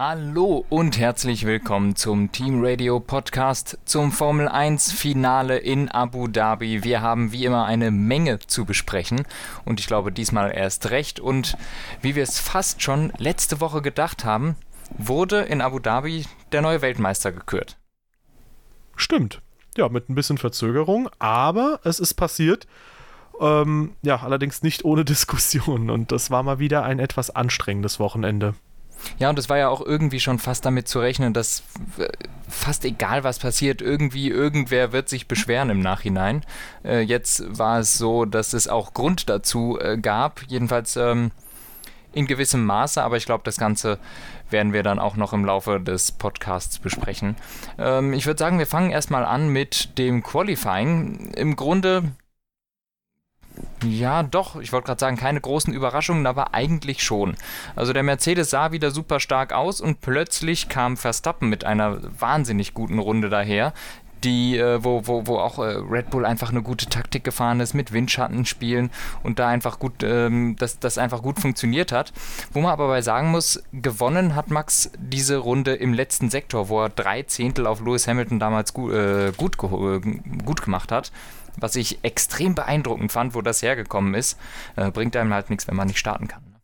Hallo und herzlich willkommen zum Team Radio Podcast zum Formel 1 Finale in Abu Dhabi. Wir haben wie immer eine Menge zu besprechen und ich glaube diesmal erst recht und wie wir es fast schon letzte Woche gedacht haben, wurde in Abu Dhabi der neue Weltmeister gekürt. Stimmt. Ja, mit ein bisschen Verzögerung, aber es ist passiert. Ähm, ja, allerdings nicht ohne Diskussion und das war mal wieder ein etwas anstrengendes Wochenende. Ja, und es war ja auch irgendwie schon fast damit zu rechnen, dass äh, fast egal was passiert, irgendwie irgendwer wird sich beschweren im Nachhinein. Äh, jetzt war es so, dass es auch Grund dazu äh, gab, jedenfalls ähm, in gewissem Maße, aber ich glaube, das Ganze werden wir dann auch noch im Laufe des Podcasts besprechen. Ähm, ich würde sagen, wir fangen erstmal an mit dem Qualifying. Im Grunde ja, doch. Ich wollte gerade sagen, keine großen Überraschungen, aber eigentlich schon. Also der Mercedes sah wieder super stark aus und plötzlich kam Verstappen mit einer wahnsinnig guten Runde daher, die, äh, wo, wo, wo auch äh, Red Bull einfach eine gute Taktik gefahren ist mit Windschattenspielen und da einfach gut, ähm, dass das einfach gut funktioniert hat. Wo man aber bei sagen muss, gewonnen hat Max diese Runde im letzten Sektor, wo er drei Zehntel auf Lewis Hamilton damals gut, äh, gut, äh, gut gemacht hat was ich extrem beeindruckend fand, wo das hergekommen ist. Äh, bringt einem halt nichts, wenn man nicht starten kann. Ne?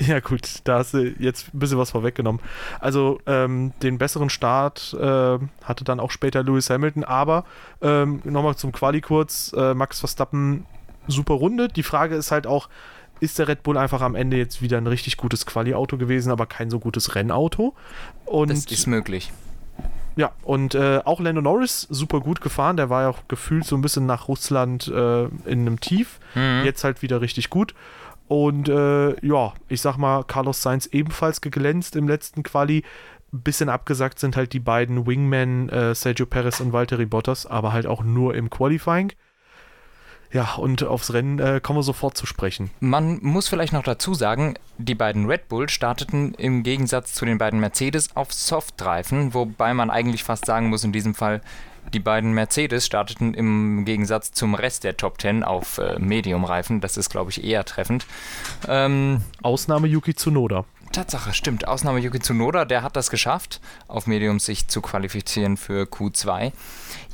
Ja, gut, da hast du jetzt ein bisschen was vorweggenommen. Also, ähm, den besseren Start äh, hatte dann auch später Lewis Hamilton, aber ähm, nochmal zum Quali kurz: äh, Max Verstappen, super Runde. Die Frage ist halt auch, ist der Red Bull einfach am Ende jetzt wieder ein richtig gutes Quali-Auto gewesen, aber kein so gutes Rennauto? Und das ist möglich. Ja, und äh, auch Lando Norris super gut gefahren. Der war ja auch gefühlt so ein bisschen nach Russland äh, in einem Tief. Mhm. Jetzt halt wieder richtig gut. Und äh, ja, ich sag mal, Carlos Sainz ebenfalls geglänzt im letzten Quali. Bisschen abgesagt sind halt die beiden Wingmen, äh, Sergio Perez und Valtteri Bottas, aber halt auch nur im Qualifying. Ja, und aufs Rennen äh, kommen wir sofort zu sprechen. Man muss vielleicht noch dazu sagen, die beiden Red Bull starteten im Gegensatz zu den beiden Mercedes auf Softreifen, wobei man eigentlich fast sagen muss, in diesem Fall, die beiden Mercedes starteten im Gegensatz zum Rest der Top 10 auf äh, Medium-Reifen. Das ist, glaube ich, eher treffend. Ähm, Ausnahme Yuki Tsunoda. Tatsache, stimmt. Ausnahme Yuki Tsunoda, der hat das geschafft, auf Medium sich zu qualifizieren für Q2.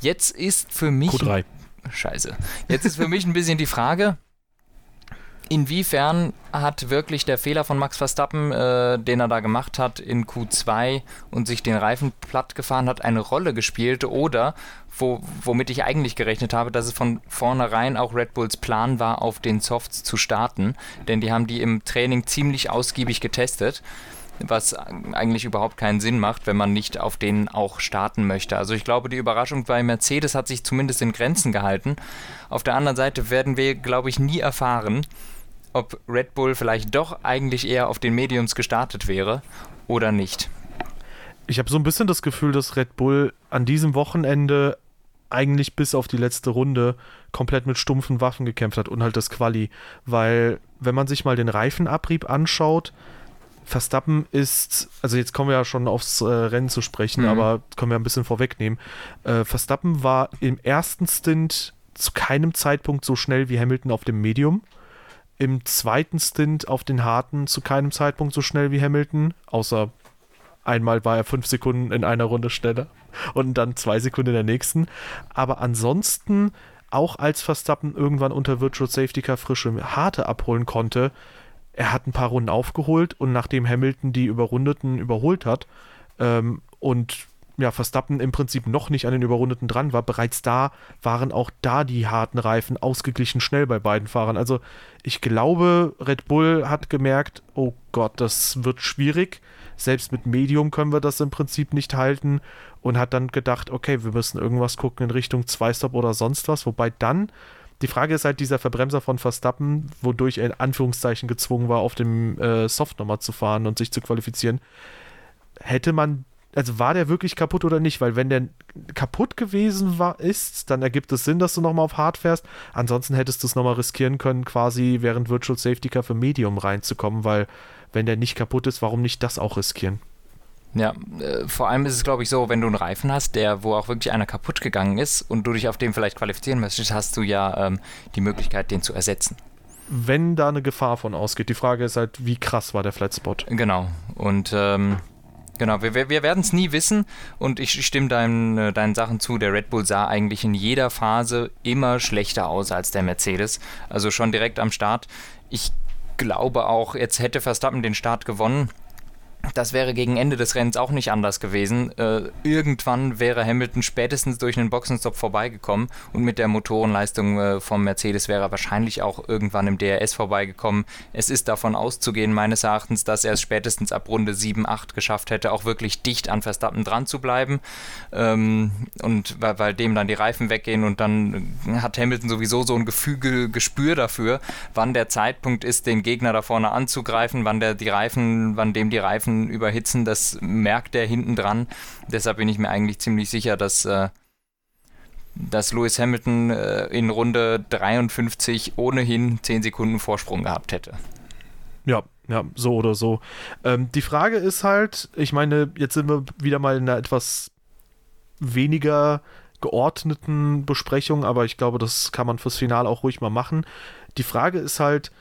Jetzt ist für mich. Q3. Scheiße. Jetzt ist für mich ein bisschen die Frage, inwiefern hat wirklich der Fehler von Max Verstappen, äh, den er da gemacht hat in Q2 und sich den Reifen platt gefahren hat, eine Rolle gespielt oder wo, womit ich eigentlich gerechnet habe, dass es von vornherein auch Red Bulls Plan war, auf den Softs zu starten, denn die haben die im Training ziemlich ausgiebig getestet was eigentlich überhaupt keinen Sinn macht, wenn man nicht auf denen auch starten möchte. Also ich glaube, die Überraschung bei Mercedes hat sich zumindest in Grenzen gehalten. Auf der anderen Seite werden wir, glaube ich, nie erfahren, ob Red Bull vielleicht doch eigentlich eher auf den Mediums gestartet wäre oder nicht. Ich habe so ein bisschen das Gefühl, dass Red Bull an diesem Wochenende eigentlich bis auf die letzte Runde komplett mit stumpfen Waffen gekämpft hat und halt das Quali, weil wenn man sich mal den Reifenabrieb anschaut, Verstappen ist, also jetzt kommen wir ja schon aufs äh, Rennen zu sprechen, mhm. aber können wir ein bisschen vorwegnehmen. Äh, Verstappen war im ersten Stint zu keinem Zeitpunkt so schnell wie Hamilton auf dem Medium. Im zweiten Stint auf den harten zu keinem Zeitpunkt so schnell wie Hamilton, außer einmal war er fünf Sekunden in einer Runde schneller und dann zwei Sekunden in der nächsten. Aber ansonsten, auch als Verstappen irgendwann unter Virtual Safety Car frische harte abholen konnte, er hat ein paar Runden aufgeholt und nachdem Hamilton die Überrundeten überholt hat ähm, und ja, Verstappen im Prinzip noch nicht an den Überrundeten dran war, bereits da waren auch da die harten Reifen ausgeglichen schnell bei beiden Fahrern. Also ich glaube, Red Bull hat gemerkt, oh Gott, das wird schwierig. Selbst mit Medium können wir das im Prinzip nicht halten und hat dann gedacht, okay, wir müssen irgendwas gucken in Richtung Zwei-Stop oder sonst was. Wobei dann die Frage ist halt dieser Verbremser von Verstappen, wodurch er in Anführungszeichen gezwungen war, auf dem äh, Soft nochmal zu fahren und sich zu qualifizieren. Hätte man, also war der wirklich kaputt oder nicht? Weil wenn der kaputt gewesen war, ist, dann ergibt es Sinn, dass du nochmal auf Hard fährst. Ansonsten hättest du es nochmal riskieren können, quasi während Virtual Safety Car für Medium reinzukommen, weil wenn der nicht kaputt ist, warum nicht das auch riskieren? Ja, äh, vor allem ist es, glaube ich, so, wenn du einen Reifen hast, der, wo auch wirklich einer kaputt gegangen ist und du dich auf dem vielleicht qualifizieren möchtest, hast du ja ähm, die Möglichkeit, den zu ersetzen. wenn da eine Gefahr von ausgeht. Die Frage ist halt, wie krass war der Flatspot? Genau. Und ähm, genau, wir, wir werden es nie wissen und ich stimme deinen, äh, deinen Sachen zu. Der Red Bull sah eigentlich in jeder Phase immer schlechter aus als der Mercedes. Also schon direkt am Start. Ich glaube auch, jetzt hätte Verstappen den Start gewonnen das wäre gegen Ende des Rennens auch nicht anders gewesen. Äh, irgendwann wäre Hamilton spätestens durch einen Boxenstopp vorbeigekommen und mit der Motorenleistung äh, vom Mercedes wäre er wahrscheinlich auch irgendwann im DRS vorbeigekommen. Es ist davon auszugehen, meines Erachtens, dass er es spätestens ab Runde 7, 8 geschafft hätte, auch wirklich dicht an Verstappen dran zu bleiben. Ähm, und weil, weil, dem dann die Reifen weggehen und dann hat Hamilton sowieso so ein Gefüge, Gespür dafür, wann der Zeitpunkt ist, den Gegner da vorne anzugreifen, wann der die Reifen, wann dem die Reifen überhitzen, das merkt er hinten dran. Deshalb bin ich mir eigentlich ziemlich sicher, dass, äh, dass Lewis Hamilton äh, in Runde 53 ohnehin 10 Sekunden Vorsprung gehabt hätte. Ja, ja, so oder so. Ähm, die Frage ist halt, ich meine, jetzt sind wir wieder mal in einer etwas weniger geordneten Besprechung, aber ich glaube, das kann man fürs Finale auch ruhig mal machen. Die Frage ist halt,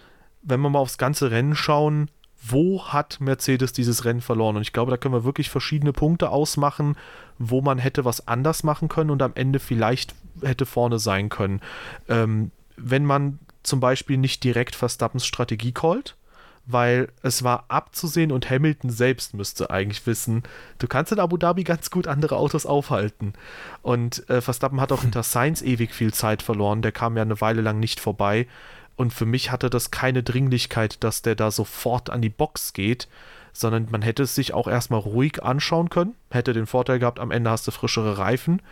wenn wir mal aufs ganze Rennen schauen, wo hat Mercedes dieses Rennen verloren? Und ich glaube, da können wir wirklich verschiedene Punkte ausmachen, wo man hätte was anders machen können und am Ende vielleicht hätte vorne sein können. Ähm, wenn man zum Beispiel nicht direkt Verstappens Strategie callt, weil es war abzusehen und Hamilton selbst müsste eigentlich wissen, du kannst in Abu Dhabi ganz gut andere Autos aufhalten. Und äh, Verstappen hat auch hinter Sainz ewig viel Zeit verloren, der kam ja eine Weile lang nicht vorbei. Und für mich hatte das keine Dringlichkeit, dass der da sofort an die Box geht, sondern man hätte es sich auch erstmal ruhig anschauen können, hätte den Vorteil gehabt, am Ende hast du frischere Reifen.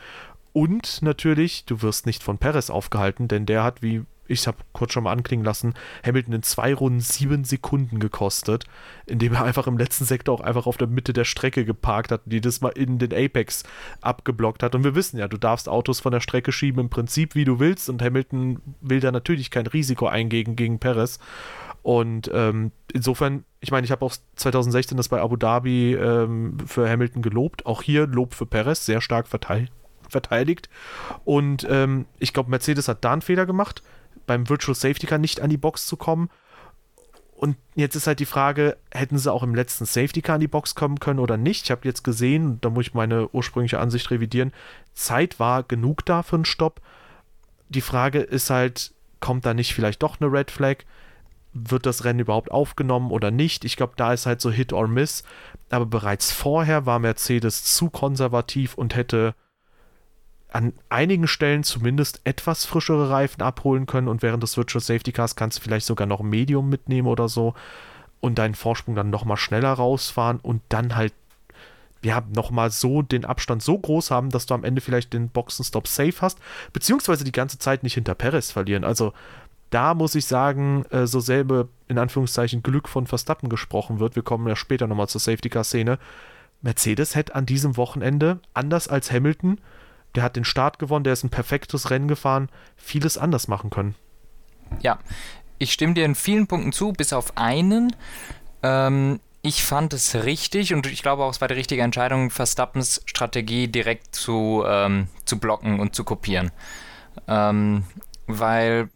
Und natürlich, du wirst nicht von Perez aufgehalten, denn der hat, wie ich habe kurz schon mal anklingen lassen, Hamilton in zwei Runden sieben Sekunden gekostet, indem er einfach im letzten Sektor auch einfach auf der Mitte der Strecke geparkt hat, die das mal in den Apex abgeblockt hat. Und wir wissen ja, du darfst Autos von der Strecke schieben im Prinzip, wie du willst. Und Hamilton will da natürlich kein Risiko eingehen gegen Perez. Und ähm, insofern, ich meine, ich habe auch 2016 das bei Abu Dhabi ähm, für Hamilton gelobt. Auch hier Lob für Perez, sehr stark verteidigt. Und ähm, ich glaube, Mercedes hat da einen Fehler gemacht beim Virtual Safety Car nicht an die Box zu kommen. Und jetzt ist halt die Frage, hätten sie auch im letzten Safety Car an die Box kommen können oder nicht? Ich habe jetzt gesehen, da muss ich meine ursprüngliche Ansicht revidieren, Zeit war genug da für einen Stopp. Die Frage ist halt, kommt da nicht vielleicht doch eine Red Flag? Wird das Rennen überhaupt aufgenommen oder nicht? Ich glaube, da ist halt so Hit or Miss. Aber bereits vorher war Mercedes zu konservativ und hätte an einigen Stellen zumindest etwas frischere Reifen abholen können und während des Virtual Safety Cars kannst du vielleicht sogar noch Medium mitnehmen oder so und deinen Vorsprung dann nochmal schneller rausfahren und dann halt ja, nochmal so den Abstand so groß haben, dass du am Ende vielleicht den Boxenstopp safe hast, beziehungsweise die ganze Zeit nicht hinter Perez verlieren. Also da muss ich sagen, äh, so selbe in Anführungszeichen Glück von Verstappen gesprochen wird. Wir kommen ja später nochmal zur Safety Car Szene. Mercedes hätte an diesem Wochenende, anders als Hamilton, der hat den Start gewonnen, der ist ein perfektes Rennen gefahren, vieles anders machen können. Ja, ich stimme dir in vielen Punkten zu, bis auf einen. Ähm, ich fand es richtig und ich glaube auch, es war die richtige Entscheidung, Verstappens Strategie direkt zu, ähm, zu blocken und zu kopieren. Ähm, weil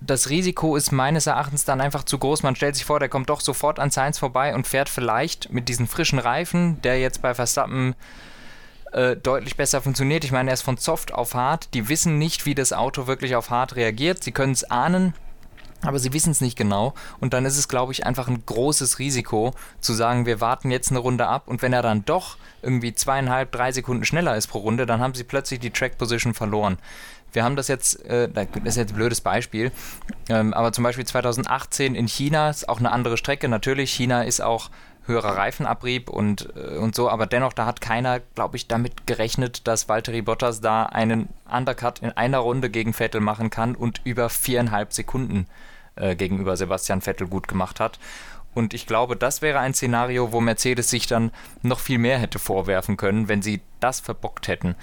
das Risiko ist meines Erachtens dann einfach zu groß. Man stellt sich vor, der kommt doch sofort an Sainz vorbei und fährt vielleicht mit diesen frischen Reifen, der jetzt bei Verstappen äh, deutlich besser funktioniert. Ich meine, er ist von Soft auf Hard. Die wissen nicht, wie das Auto wirklich auf Hard reagiert. Sie können es ahnen, aber sie wissen es nicht genau. Und dann ist es, glaube ich, einfach ein großes Risiko zu sagen, wir warten jetzt eine Runde ab. Und wenn er dann doch irgendwie zweieinhalb, drei Sekunden schneller ist pro Runde, dann haben sie plötzlich die Track Position verloren. Wir haben das jetzt, äh, das ist jetzt ein blödes Beispiel, ähm, aber zum Beispiel 2018 in China ist auch eine andere Strecke. Natürlich, China ist auch höherer Reifenabrieb und, äh, und so, aber dennoch, da hat keiner, glaube ich, damit gerechnet, dass Valtteri Bottas da einen Undercut in einer Runde gegen Vettel machen kann und über viereinhalb Sekunden äh, gegenüber Sebastian Vettel gut gemacht hat. Und ich glaube, das wäre ein Szenario, wo Mercedes sich dann noch viel mehr hätte vorwerfen können, wenn sie das verbockt hätten.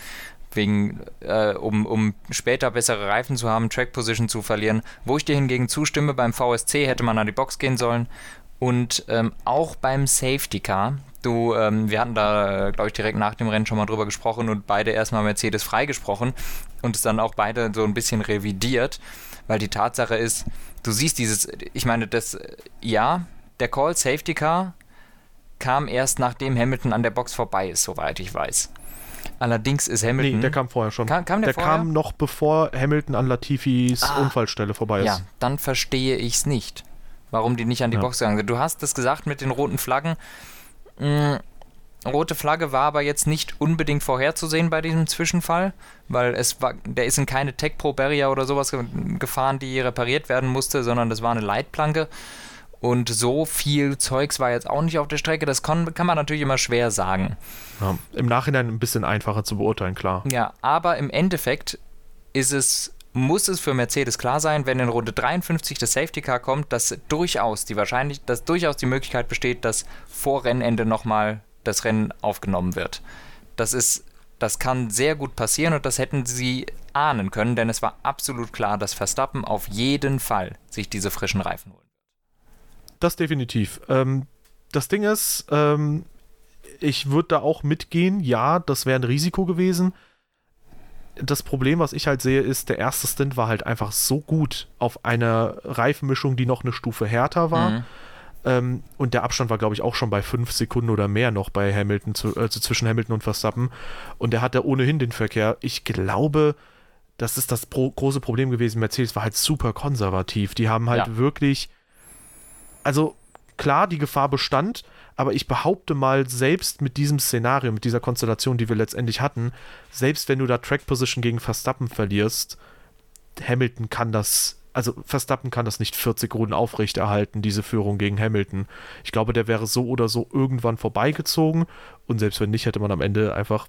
Wegen, äh, um, um später bessere Reifen zu haben, Track Position zu verlieren. Wo ich dir hingegen zustimme, beim VSC hätte man an die Box gehen sollen und ähm, auch beim Safety Car, du, ähm, wir hatten da, glaube ich, direkt nach dem Rennen schon mal drüber gesprochen und beide erstmal Mercedes freigesprochen und es dann auch beide so ein bisschen revidiert. weil die Tatsache ist, du siehst dieses, ich meine, das, ja, der Call Safety Car kam erst nachdem Hamilton an der Box vorbei ist, soweit ich weiß. Allerdings ist Hamilton. Nee, der kam vorher schon. Kam, kam der, der vorher? kam noch bevor Hamilton an Latifis ah, Unfallstelle vorbei ist. Ja, dann verstehe ich es nicht, warum die nicht an die ja. Box gegangen sind. Du hast es gesagt mit den roten Flaggen. Hm, rote Flagge war aber jetzt nicht unbedingt vorherzusehen bei diesem Zwischenfall, weil es war, der ist in keine Tech Pro Barrier oder sowas gefahren, die repariert werden musste, sondern das war eine Leitplanke. Und so viel Zeugs war jetzt auch nicht auf der Strecke. Das kann, kann man natürlich immer schwer sagen. Ja, Im Nachhinein ein bisschen einfacher zu beurteilen, klar. Ja, aber im Endeffekt ist es, muss es für Mercedes klar sein, wenn in Runde 53 das Safety Car kommt, dass durchaus die wahrscheinlich, dass durchaus die Möglichkeit besteht, dass vor Rennende nochmal das Rennen aufgenommen wird. Das ist, das kann sehr gut passieren und das hätten sie ahnen können, denn es war absolut klar, dass Verstappen auf jeden Fall sich diese frischen Reifen holen das definitiv. Ähm, das Ding ist, ähm, ich würde da auch mitgehen. Ja, das wäre ein Risiko gewesen. Das Problem, was ich halt sehe, ist, der erste Stint war halt einfach so gut auf einer Reifenmischung, die noch eine Stufe härter war. Mhm. Ähm, und der Abstand war, glaube ich, auch schon bei fünf Sekunden oder mehr noch bei Hamilton, zu, also zwischen Hamilton und Verstappen. Und der hatte ohnehin den Verkehr. Ich glaube, das ist das pro große Problem gewesen. Mercedes war halt super konservativ. Die haben halt ja. wirklich also klar, die Gefahr bestand, aber ich behaupte mal, selbst mit diesem Szenario, mit dieser Konstellation, die wir letztendlich hatten, selbst wenn du da Track Position gegen Verstappen verlierst, Hamilton kann das, also Verstappen kann das nicht 40 Runden aufrechterhalten, diese Führung gegen Hamilton. Ich glaube, der wäre so oder so irgendwann vorbeigezogen und selbst wenn nicht, hätte man am Ende einfach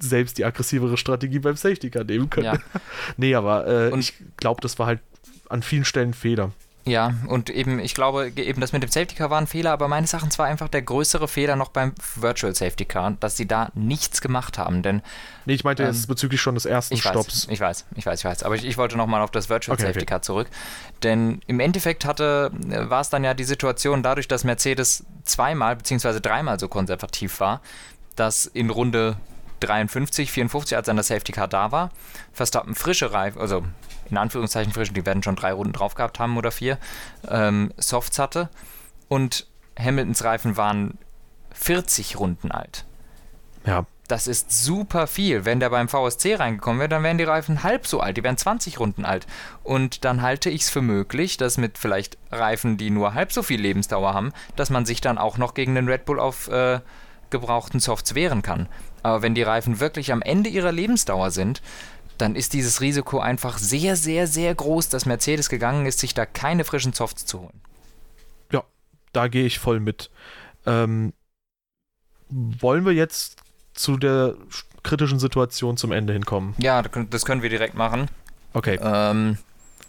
selbst die aggressivere Strategie beim Safety Car nehmen können. Ja. nee, aber äh, ich glaube, das war halt an vielen Stellen ein Fehler. Ja, und eben, ich glaube, eben das mit dem Safety Car war ein Fehler, aber meines Erachtens war einfach der größere Fehler noch beim Virtual Safety Car, dass sie da nichts gemacht haben, denn. Nee, ich meinte ähm, jetzt bezüglich schon des ersten ich Stopps. Weiß, ich weiß, ich weiß, ich weiß. Aber ich, ich wollte nochmal auf das Virtual okay, Safety okay. Car zurück. Denn im Endeffekt hatte, war es dann ja die Situation, dadurch, dass Mercedes zweimal bzw. dreimal so konservativ war, dass in Runde 53, 54, als dann das Safety Car da war, Verstappen frische Reifen, also in Anführungszeichen frischen, die werden schon drei Runden drauf gehabt haben oder vier, ähm, Softs hatte. Und Hamiltons Reifen waren 40 Runden alt. Ja. Das ist super viel. Wenn der beim VSC reingekommen wäre, dann wären die Reifen halb so alt. Die wären 20 Runden alt. Und dann halte ich es für möglich, dass mit vielleicht Reifen, die nur halb so viel Lebensdauer haben, dass man sich dann auch noch gegen den Red Bull auf äh, gebrauchten Softs wehren kann. Aber wenn die Reifen wirklich am Ende ihrer Lebensdauer sind, dann ist dieses Risiko einfach sehr, sehr, sehr groß, dass Mercedes gegangen ist, sich da keine frischen Softs zu holen. Ja, da gehe ich voll mit. Ähm, wollen wir jetzt zu der kritischen Situation zum Ende hinkommen? Ja, das können wir direkt machen. Okay. Ähm,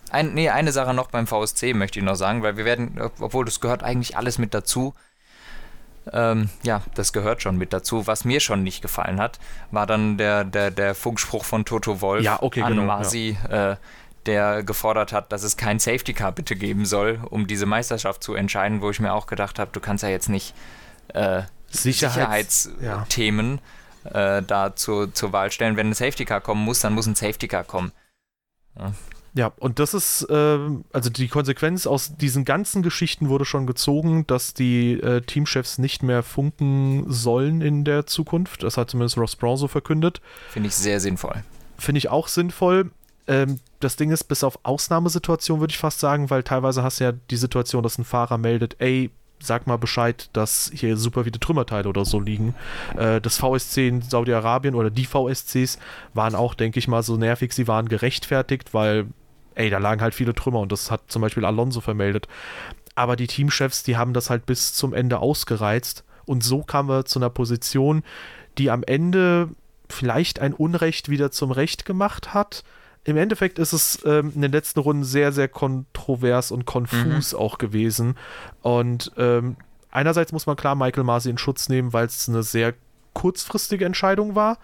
ein, nee, eine Sache noch beim VSC möchte ich noch sagen, weil wir werden, obwohl das gehört eigentlich alles mit dazu, ähm, ja, das gehört schon mit dazu. Was mir schon nicht gefallen hat, war dann der, der, der Funkspruch von Toto Wolf ja, okay, an genau, Masi, ja. äh, der gefordert hat, dass es kein Safety Car bitte geben soll, um diese Meisterschaft zu entscheiden, wo ich mir auch gedacht habe, du kannst ja jetzt nicht äh, Sicherheits Sicherheitsthemen ja. äh, da zur, zur Wahl stellen. Wenn ein Safety Car kommen muss, dann muss ein Safety Car kommen. Ja. Ja, und das ist, äh, also die Konsequenz aus diesen ganzen Geschichten wurde schon gezogen, dass die äh, Teamchefs nicht mehr funken sollen in der Zukunft. Das hat zumindest Ross Brown so verkündet. Finde ich sehr sinnvoll. Finde ich auch sinnvoll. Ähm, das Ding ist, bis auf Ausnahmesituationen würde ich fast sagen, weil teilweise hast du ja die Situation, dass ein Fahrer meldet, ey, sag mal Bescheid, dass hier super viele Trümmerteile oder so liegen. Äh, das VSC in Saudi-Arabien oder die VSCs waren auch, denke ich mal, so nervig, sie waren gerechtfertigt, weil ey, da lagen halt viele Trümmer und das hat zum Beispiel Alonso vermeldet. Aber die Teamchefs, die haben das halt bis zum Ende ausgereizt und so kamen wir zu einer Position, die am Ende vielleicht ein Unrecht wieder zum Recht gemacht hat. Im Endeffekt ist es ähm, in den letzten Runden sehr, sehr kontrovers und konfus mhm. auch gewesen. Und ähm, einerseits muss man klar Michael Masi in Schutz nehmen, weil es eine sehr kurzfristige Entscheidung war.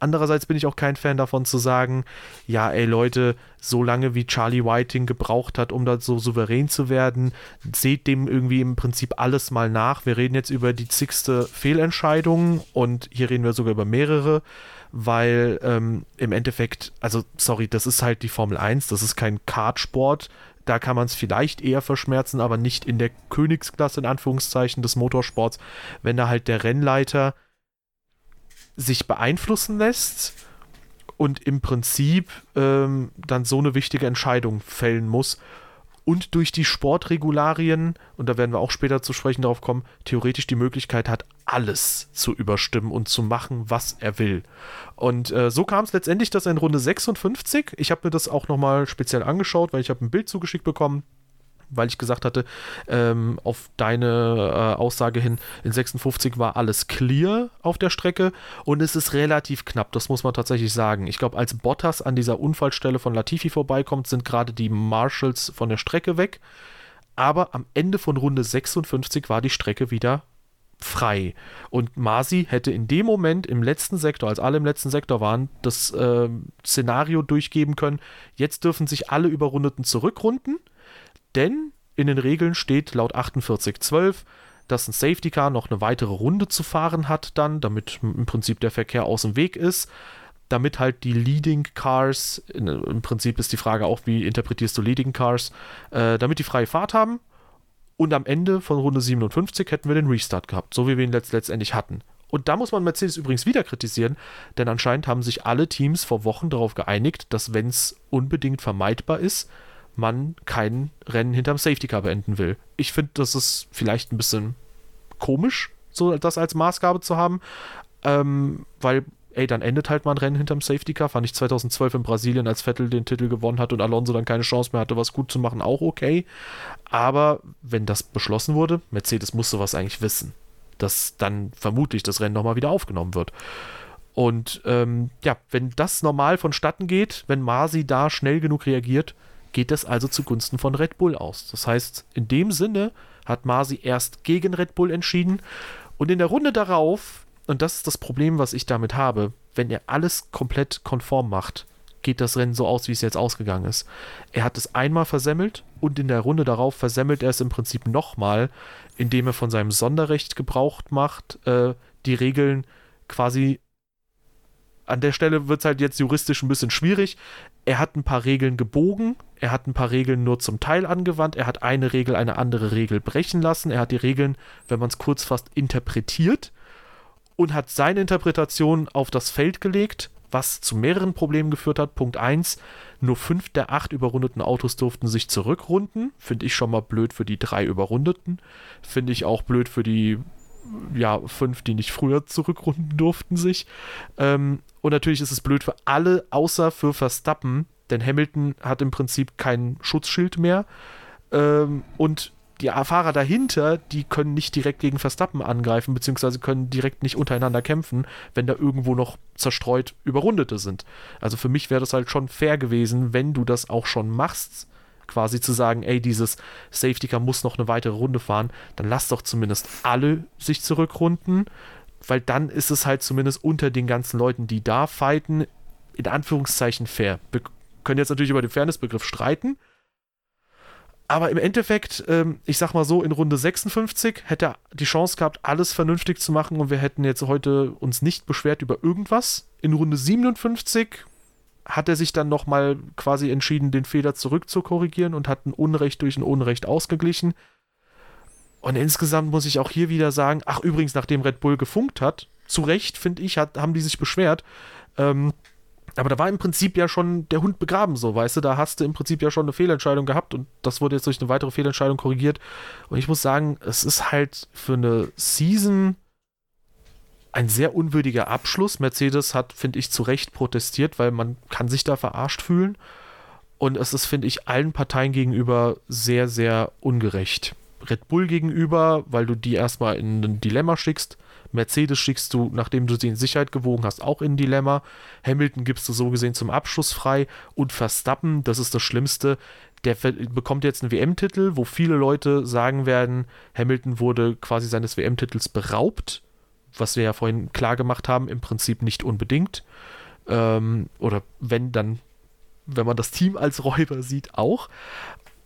Andererseits bin ich auch kein Fan davon zu sagen, ja, ey Leute, so lange wie Charlie Whiting gebraucht hat, um da so souverän zu werden, seht dem irgendwie im Prinzip alles mal nach. Wir reden jetzt über die zigste Fehlentscheidung und hier reden wir sogar über mehrere, weil ähm, im Endeffekt, also sorry, das ist halt die Formel 1, das ist kein Kartsport. Da kann man es vielleicht eher verschmerzen, aber nicht in der Königsklasse in Anführungszeichen des Motorsports, wenn da halt der Rennleiter sich beeinflussen lässt und im Prinzip ähm, dann so eine wichtige Entscheidung fällen muss und durch die Sportregularien, und da werden wir auch später zu sprechen darauf kommen, theoretisch die Möglichkeit hat, alles zu überstimmen und zu machen, was er will. Und äh, so kam es letztendlich, dass in Runde 56, ich habe mir das auch nochmal speziell angeschaut, weil ich habe ein Bild zugeschickt bekommen, weil ich gesagt hatte, ähm, auf deine äh, Aussage hin, in 56 war alles clear auf der Strecke und es ist relativ knapp, das muss man tatsächlich sagen. Ich glaube, als Bottas an dieser Unfallstelle von Latifi vorbeikommt, sind gerade die Marshalls von der Strecke weg. Aber am Ende von Runde 56 war die Strecke wieder frei. Und Masi hätte in dem Moment im letzten Sektor, als alle im letzten Sektor waren, das äh, Szenario durchgeben können, jetzt dürfen sich alle Überrundeten zurückrunden denn in den Regeln steht laut 4812, dass ein Safety Car noch eine weitere Runde zu fahren hat, dann, damit im Prinzip der Verkehr aus dem Weg ist. Damit halt die Leading Cars, in, im Prinzip ist die Frage auch, wie interpretierst du Leading Cars, äh, damit die freie Fahrt haben. Und am Ende von Runde 57 hätten wir den Restart gehabt, so wie wir ihn letzt letztendlich hatten. Und da muss man Mercedes übrigens wieder kritisieren, denn anscheinend haben sich alle Teams vor Wochen darauf geeinigt, dass wenn es unbedingt vermeidbar ist, man kein Rennen hinterm Safety Car beenden will. Ich finde, das ist vielleicht ein bisschen komisch, so das als Maßgabe zu haben, ähm, weil ey, dann endet halt mal ein Rennen hinterm Safety Car. Fand ich 2012 in Brasilien, als Vettel den Titel gewonnen hat und Alonso dann keine Chance mehr hatte, was gut zu machen, auch okay. Aber wenn das beschlossen wurde, Mercedes muss sowas eigentlich wissen, dass dann vermutlich das Rennen nochmal wieder aufgenommen wird. Und ähm, ja, wenn das normal vonstatten geht, wenn Masi da schnell genug reagiert, geht es also zugunsten von Red Bull aus. Das heißt, in dem Sinne hat Masi erst gegen Red Bull entschieden und in der Runde darauf, und das ist das Problem, was ich damit habe, wenn er alles komplett konform macht, geht das Rennen so aus, wie es jetzt ausgegangen ist. Er hat es einmal versemmelt und in der Runde darauf versemmelt er es im Prinzip nochmal, indem er von seinem Sonderrecht Gebrauch macht, äh, die Regeln quasi an der Stelle wird es halt jetzt juristisch ein bisschen schwierig. Er hat ein paar Regeln gebogen, er hat ein paar Regeln nur zum Teil angewandt, er hat eine Regel eine andere Regel brechen lassen, er hat die Regeln, wenn man es kurz fasst, interpretiert und hat seine Interpretation auf das Feld gelegt, was zu mehreren Problemen geführt hat. Punkt 1, nur fünf der acht überrundeten Autos durften sich zurückrunden. Finde ich schon mal blöd für die drei Überrundeten. Finde ich auch blöd für die ja, fünf, die nicht früher zurückrunden durften sich. Ähm, und natürlich ist es blöd für alle, außer für Verstappen, denn Hamilton hat im Prinzip kein Schutzschild mehr. Ähm, und die Fahrer dahinter, die können nicht direkt gegen Verstappen angreifen, beziehungsweise können direkt nicht untereinander kämpfen, wenn da irgendwo noch zerstreut Überrundete sind. Also für mich wäre das halt schon fair gewesen, wenn du das auch schon machst, quasi zu sagen, ey, dieses Safety Car muss noch eine weitere Runde fahren, dann lass doch zumindest alle sich zurückrunden, weil dann ist es halt zumindest unter den ganzen Leuten, die da fighten, in Anführungszeichen fair. Wir können jetzt natürlich über den Fairnessbegriff streiten, aber im Endeffekt, ähm, ich sag mal so, in Runde 56 hätte er die Chance gehabt, alles vernünftig zu machen und wir hätten jetzt heute uns nicht beschwert über irgendwas. In Runde 57 hat er sich dann nochmal quasi entschieden, den Fehler zurückzukorrigieren und hat ein Unrecht durch ein Unrecht ausgeglichen. Und insgesamt muss ich auch hier wieder sagen, ach übrigens, nachdem Red Bull gefunkt hat, zu Recht, finde ich, hat, haben die sich beschwert. Ähm, aber da war im Prinzip ja schon der Hund begraben, so, weißt du, da hast du im Prinzip ja schon eine Fehlentscheidung gehabt und das wurde jetzt durch eine weitere Fehlentscheidung korrigiert. Und ich muss sagen, es ist halt für eine Season ein sehr unwürdiger Abschluss. Mercedes hat, finde ich, zu Recht protestiert, weil man kann sich da verarscht fühlen. Und es ist, finde ich, allen Parteien gegenüber sehr, sehr ungerecht. Red Bull gegenüber, weil du die erstmal in ein Dilemma schickst. Mercedes schickst du, nachdem du sie in Sicherheit gewogen hast, auch in ein Dilemma. Hamilton gibst du so gesehen zum Abschluss frei. Und Verstappen, das ist das Schlimmste, der bekommt jetzt einen WM-Titel, wo viele Leute sagen werden, Hamilton wurde quasi seines WM-Titels beraubt was wir ja vorhin klar gemacht haben, im Prinzip nicht unbedingt. Ähm, oder wenn, dann, wenn man das Team als Räuber sieht, auch.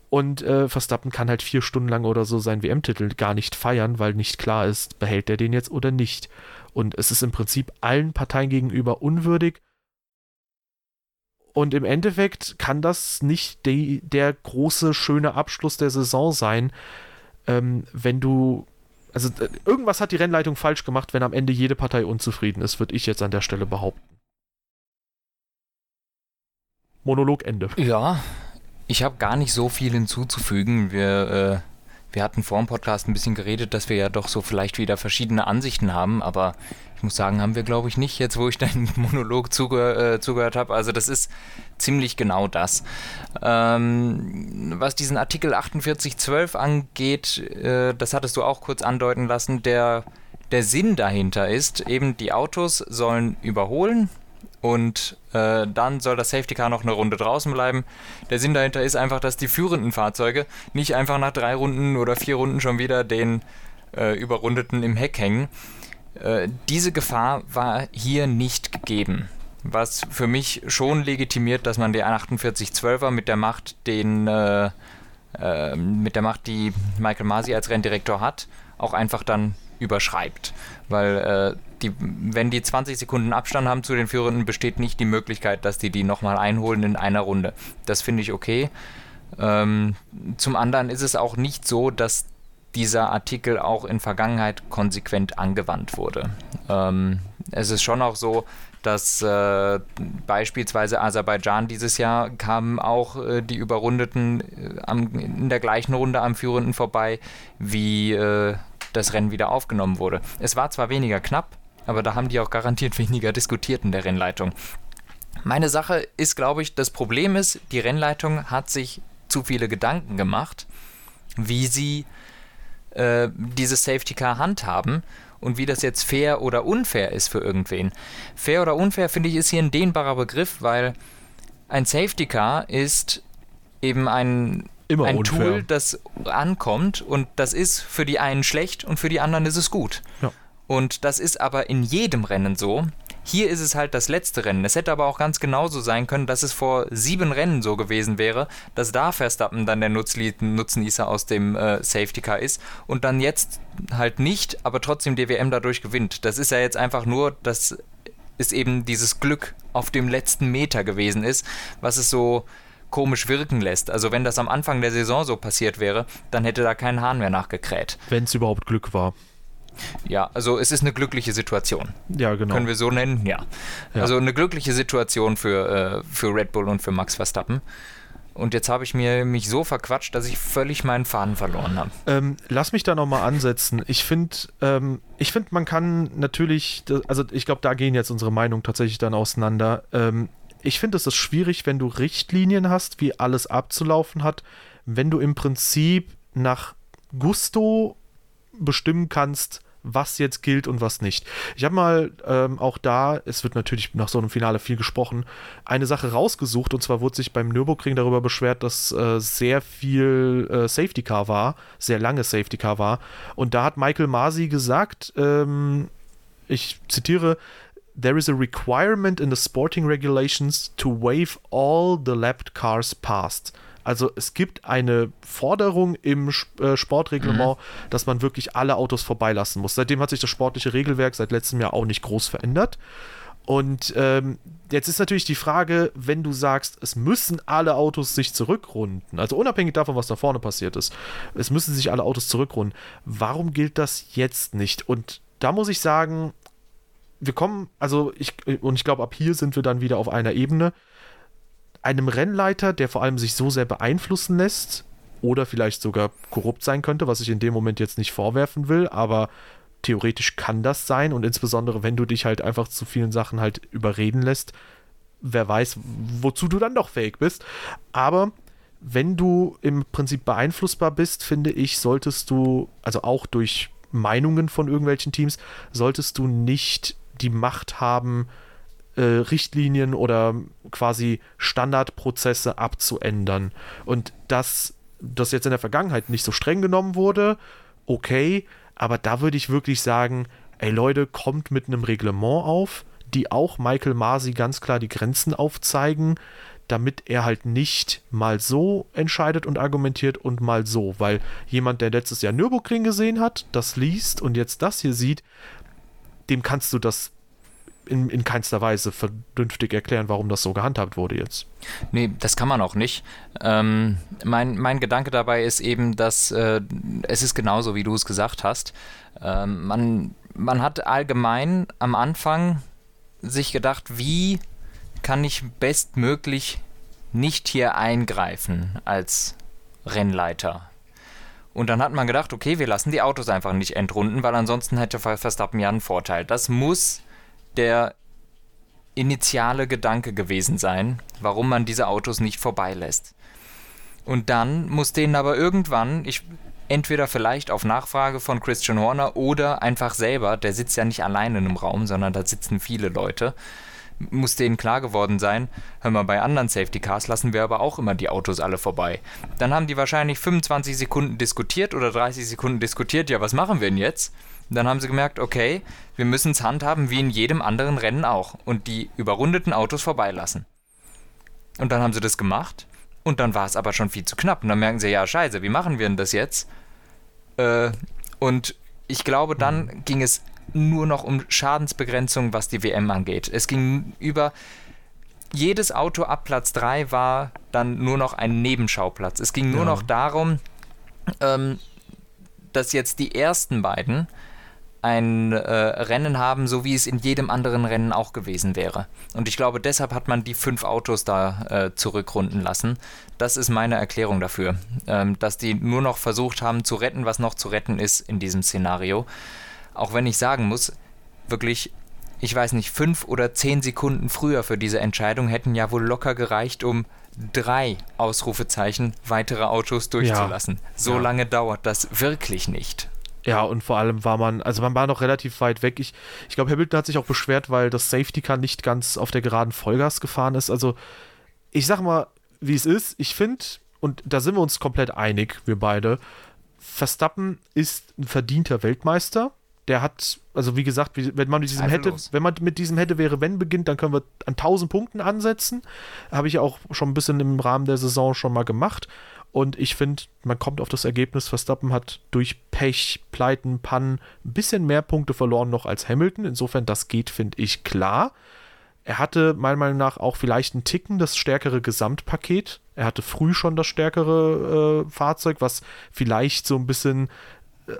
Und äh, Verstappen kann halt vier Stunden lang oder so seinen WM-Titel gar nicht feiern, weil nicht klar ist, behält er den jetzt oder nicht. Und es ist im Prinzip allen Parteien gegenüber unwürdig. Und im Endeffekt kann das nicht de der große, schöne Abschluss der Saison sein, ähm, wenn du. Also äh, irgendwas hat die Rennleitung falsch gemacht, wenn am Ende jede Partei unzufrieden ist, würde ich jetzt an der Stelle behaupten. Monologende. Ja, ich habe gar nicht so viel hinzuzufügen. Wir, äh, wir hatten vor dem Podcast ein bisschen geredet, dass wir ja doch so vielleicht wieder verschiedene Ansichten haben, aber ich muss sagen, haben wir glaube ich nicht, jetzt wo ich deinen Monolog zuge äh, zugehört habe. Also das ist ziemlich genau das. Ähm, was diesen Artikel 4812 angeht, äh, das hattest du auch kurz andeuten lassen, der, der Sinn dahinter ist, eben die Autos sollen überholen, und äh, dann soll das Safety Car noch eine Runde draußen bleiben. Der Sinn dahinter ist einfach, dass die führenden Fahrzeuge nicht einfach nach drei Runden oder vier Runden schon wieder den äh, Überrundeten im Heck hängen. Äh, diese Gefahr war hier nicht gegeben. Was für mich schon legitimiert, dass man den 4812er mit der Macht, den, äh, äh, mit der Macht, die Michael Masi als Renndirektor hat, auch einfach dann überschreibt. Weil äh, die, wenn die 20 Sekunden Abstand haben zu den Führenden, besteht nicht die Möglichkeit, dass die die nochmal einholen in einer Runde. Das finde ich okay. Ähm, zum anderen ist es auch nicht so, dass dieser Artikel auch in Vergangenheit konsequent angewandt wurde. Ähm, es ist schon auch so, dass äh, beispielsweise Aserbaidschan dieses Jahr kamen auch äh, die Überrundeten äh, am, in der gleichen Runde am Führenden vorbei, wie äh, das Rennen wieder aufgenommen wurde. Es war zwar weniger knapp, aber da haben die auch garantiert weniger diskutiert in der Rennleitung. Meine Sache ist, glaube ich, das Problem ist, die Rennleitung hat sich zu viele Gedanken gemacht, wie sie äh, dieses Safety Car handhaben und wie das jetzt fair oder unfair ist für irgendwen. Fair oder unfair, finde ich, ist hier ein dehnbarer Begriff, weil ein Safety Car ist eben ein, ein Tool, das ankommt und das ist für die einen schlecht und für die anderen ist es gut. Ja. Und das ist aber in jedem Rennen so. Hier ist es halt das letzte Rennen. Es hätte aber auch ganz genauso sein können, dass es vor sieben Rennen so gewesen wäre, dass da Verstappen dann der Nutznießer aus dem äh, Safety Car ist und dann jetzt halt nicht, aber trotzdem DWM dadurch gewinnt. Das ist ja jetzt einfach nur, dass es eben dieses Glück auf dem letzten Meter gewesen ist, was es so komisch wirken lässt. Also wenn das am Anfang der Saison so passiert wäre, dann hätte da kein Hahn mehr nachgekräht. Wenn es überhaupt Glück war. Ja, also es ist eine glückliche Situation. Ja, genau. Können wir so nennen? Ja. ja. Also eine glückliche Situation für, äh, für Red Bull und für Max Verstappen. Und jetzt habe ich mir mich so verquatscht, dass ich völlig meinen Faden verloren habe. Ähm, lass mich da nochmal ansetzen. Ich finde, ähm, ich finde, man kann natürlich, also ich glaube, da gehen jetzt unsere Meinungen tatsächlich dann auseinander. Ähm, ich finde, es ist schwierig, wenn du Richtlinien hast, wie alles abzulaufen hat, wenn du im Prinzip nach Gusto bestimmen kannst, was jetzt gilt und was nicht. Ich habe mal ähm, auch da, es wird natürlich nach so einem Finale viel gesprochen, eine Sache rausgesucht und zwar wurde sich beim Nürburgring darüber beschwert, dass äh, sehr viel äh, Safety Car war, sehr lange Safety Car war und da hat Michael Masi gesagt, ähm, ich zitiere, There is a requirement in the sporting regulations to waive all the lapped cars passed. Also es gibt eine Forderung im äh, Sportreglement, mhm. dass man wirklich alle Autos vorbeilassen muss. Seitdem hat sich das sportliche Regelwerk seit letztem Jahr auch nicht groß verändert. Und ähm, jetzt ist natürlich die Frage, wenn du sagst, es müssen alle Autos sich zurückrunden, also unabhängig davon, was da vorne passiert ist, es müssen sich alle Autos zurückrunden, warum gilt das jetzt nicht? Und da muss ich sagen, wir kommen, also ich, und ich glaube, ab hier sind wir dann wieder auf einer Ebene einem Rennleiter, der vor allem sich so sehr beeinflussen lässt oder vielleicht sogar korrupt sein könnte, was ich in dem Moment jetzt nicht vorwerfen will, aber theoretisch kann das sein und insbesondere wenn du dich halt einfach zu vielen Sachen halt überreden lässt, wer weiß, wozu du dann doch fähig bist. Aber wenn du im Prinzip beeinflussbar bist, finde ich, solltest du, also auch durch Meinungen von irgendwelchen Teams, solltest du nicht die Macht haben, äh, Richtlinien oder quasi Standardprozesse abzuändern. Und dass das jetzt in der Vergangenheit nicht so streng genommen wurde, okay, aber da würde ich wirklich sagen, ey Leute, kommt mit einem Reglement auf, die auch Michael Masi ganz klar die Grenzen aufzeigen, damit er halt nicht mal so entscheidet und argumentiert und mal so, weil jemand, der letztes Jahr Nürburgring gesehen hat, das liest und jetzt das hier sieht, dem kannst du das in, in keinster Weise vernünftig erklären, warum das so gehandhabt wurde jetzt. Nee, das kann man auch nicht. Ähm, mein, mein Gedanke dabei ist eben, dass äh, es ist genauso, wie du es gesagt hast. Ähm, man, man hat allgemein am Anfang sich gedacht, wie kann ich bestmöglich nicht hier eingreifen als Rennleiter. Und dann hat man gedacht, okay, wir lassen die Autos einfach nicht entrunden, weil ansonsten hätte Verstappen ja einen Vorteil. Das muss der initiale Gedanke gewesen sein, warum man diese Autos nicht vorbeilässt. Und dann muss denen aber irgendwann, ich entweder vielleicht auf Nachfrage von Christian Horner oder einfach selber, der sitzt ja nicht allein in einem Raum, sondern da sitzen viele Leute, muss denen klar geworden sein, hör mal, bei anderen Safety Cars lassen wir aber auch immer die Autos alle vorbei. Dann haben die wahrscheinlich 25 Sekunden diskutiert oder 30 Sekunden diskutiert, ja, was machen wir denn jetzt? Dann haben sie gemerkt, okay, wir müssen es handhaben wie in jedem anderen Rennen auch und die überrundeten Autos vorbeilassen. Und dann haben sie das gemacht und dann war es aber schon viel zu knapp. Und dann merken sie, ja, scheiße, wie machen wir denn das jetzt? Äh, und ich glaube, dann ging es nur noch um Schadensbegrenzung, was die WM angeht. Es ging über jedes Auto ab Platz 3 war dann nur noch ein Nebenschauplatz. Es ging nur ja. noch darum, ähm, dass jetzt die ersten beiden ein äh, Rennen haben, so wie es in jedem anderen Rennen auch gewesen wäre. Und ich glaube, deshalb hat man die fünf Autos da äh, zurückrunden lassen. Das ist meine Erklärung dafür, ähm, dass die nur noch versucht haben zu retten, was noch zu retten ist in diesem Szenario. Auch wenn ich sagen muss, wirklich, ich weiß nicht, fünf oder zehn Sekunden früher für diese Entscheidung hätten ja wohl locker gereicht, um drei Ausrufezeichen weitere Autos durchzulassen. Ja. So ja. lange dauert das wirklich nicht. Ja, und vor allem war man, also man war noch relativ weit weg. Ich, ich glaube, Hamilton hat sich auch beschwert, weil das Safety Car nicht ganz auf der geraden Vollgas gefahren ist. Also, ich sag mal, wie es ist. Ich finde, und da sind wir uns komplett einig, wir beide, Verstappen ist ein verdienter Weltmeister. Der hat, also wie gesagt, wenn man mit diesem hätte, wenn man mit diesem hätte wäre wenn beginnt, dann können wir an 1000 Punkten ansetzen. Habe ich auch schon ein bisschen im Rahmen der Saison schon mal gemacht. Und ich finde, man kommt auf das Ergebnis, Verstappen hat durch Pech, Pleiten, Pannen ein bisschen mehr Punkte verloren noch als Hamilton. Insofern, das geht, finde ich, klar. Er hatte meiner Meinung nach auch vielleicht einen Ticken das stärkere Gesamtpaket. Er hatte früh schon das stärkere äh, Fahrzeug, was vielleicht so ein bisschen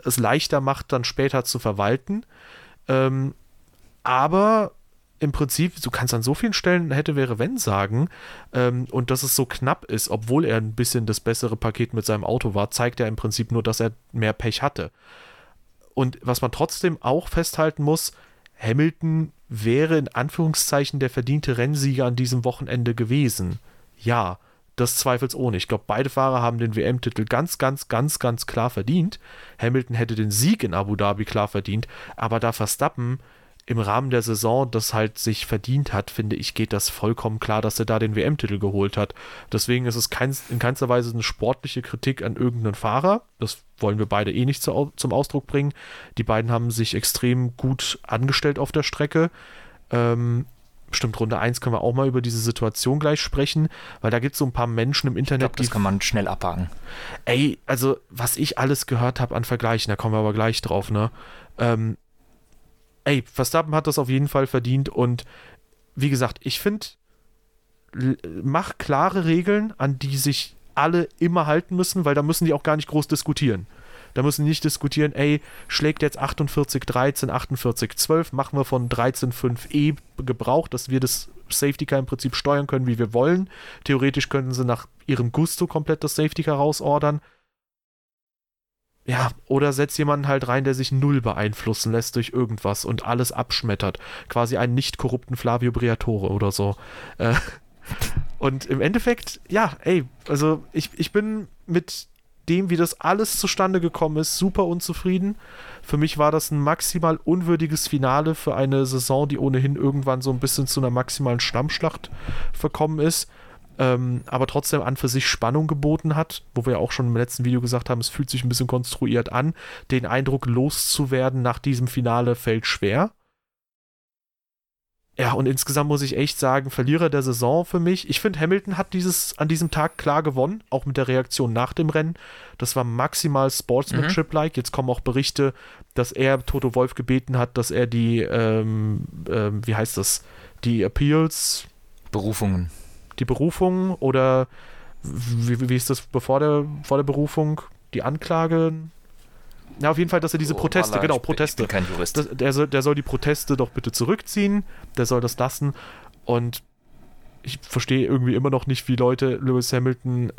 es leichter macht, dann später zu verwalten. Ähm, aber im Prinzip, du kannst an so vielen Stellen hätte, wäre, wenn sagen, ähm, und dass es so knapp ist, obwohl er ein bisschen das bessere Paket mit seinem Auto war, zeigt er im Prinzip nur, dass er mehr Pech hatte. Und was man trotzdem auch festhalten muss, Hamilton wäre in Anführungszeichen der verdiente Rennsieger an diesem Wochenende gewesen. Ja, das zweifelsohne. Ich glaube, beide Fahrer haben den WM-Titel ganz, ganz, ganz, ganz klar verdient. Hamilton hätte den Sieg in Abu Dhabi klar verdient, aber da Verstappen im Rahmen der Saison das halt sich verdient hat, finde ich, geht das vollkommen klar, dass er da den WM-Titel geholt hat. Deswegen ist es kein, in keinster Weise eine sportliche Kritik an irgendeinen Fahrer. Das wollen wir beide eh nicht zu, zum Ausdruck bringen. Die beiden haben sich extrem gut angestellt auf der Strecke. Ähm, Stimmt, Runde 1 können wir auch mal über diese Situation gleich sprechen, weil da gibt es so ein paar Menschen im Internet, ich glaub, das kann man schnell abhaken. Ey, also was ich alles gehört habe an Vergleichen, da kommen wir aber gleich drauf, ne? Ähm, ey, Verstappen hat das auf jeden Fall verdient und wie gesagt, ich finde, mach klare Regeln, an die sich alle immer halten müssen, weil da müssen die auch gar nicht groß diskutieren. Da müssen nicht diskutieren, ey, schlägt jetzt 48, 13, 48, 12, machen wir von 13.5e Gebrauch, dass wir das Safety Car im Prinzip steuern können, wie wir wollen. Theoretisch könnten sie nach ihrem Gusto komplett das Safety Car rausordern. Ja, oder setzt jemanden halt rein, der sich null beeinflussen lässt durch irgendwas und alles abschmettert. Quasi einen nicht korrupten Flavio Briatore oder so. Äh, und im Endeffekt, ja, ey, also ich, ich bin mit dem, wie das alles zustande gekommen ist, super unzufrieden. Für mich war das ein maximal unwürdiges Finale für eine Saison, die ohnehin irgendwann so ein bisschen zu einer maximalen Stammschlacht verkommen ist. ähm, aber trotzdem an für sich Spannung geboten hat, wo wir auch schon im letzten Video gesagt haben, es fühlt sich ein bisschen konstruiert an. Den Eindruck loszuwerden nach diesem Finale fällt schwer. Ja, und insgesamt muss ich echt sagen, Verlierer der Saison für mich. Ich finde, Hamilton hat dieses an diesem Tag klar gewonnen, auch mit der Reaktion nach dem Rennen. Das war maximal Sportsmanship-like. Jetzt kommen auch Berichte, dass er Toto Wolf gebeten hat, dass er die, ähm, ähm, wie heißt das, die Appeals. Berufungen. Die Berufungen oder wie, wie ist das bevor der, vor der Berufung? Die Anklage? Ja, auf jeden Fall, dass er diese oh, Proteste, Allah, genau, Proteste. Ich bin kein Jurist. Das, der, soll, der soll die Proteste doch bitte zurückziehen, der soll das lassen. Und ich verstehe irgendwie immer noch nicht, wie Leute Lewis Hamilton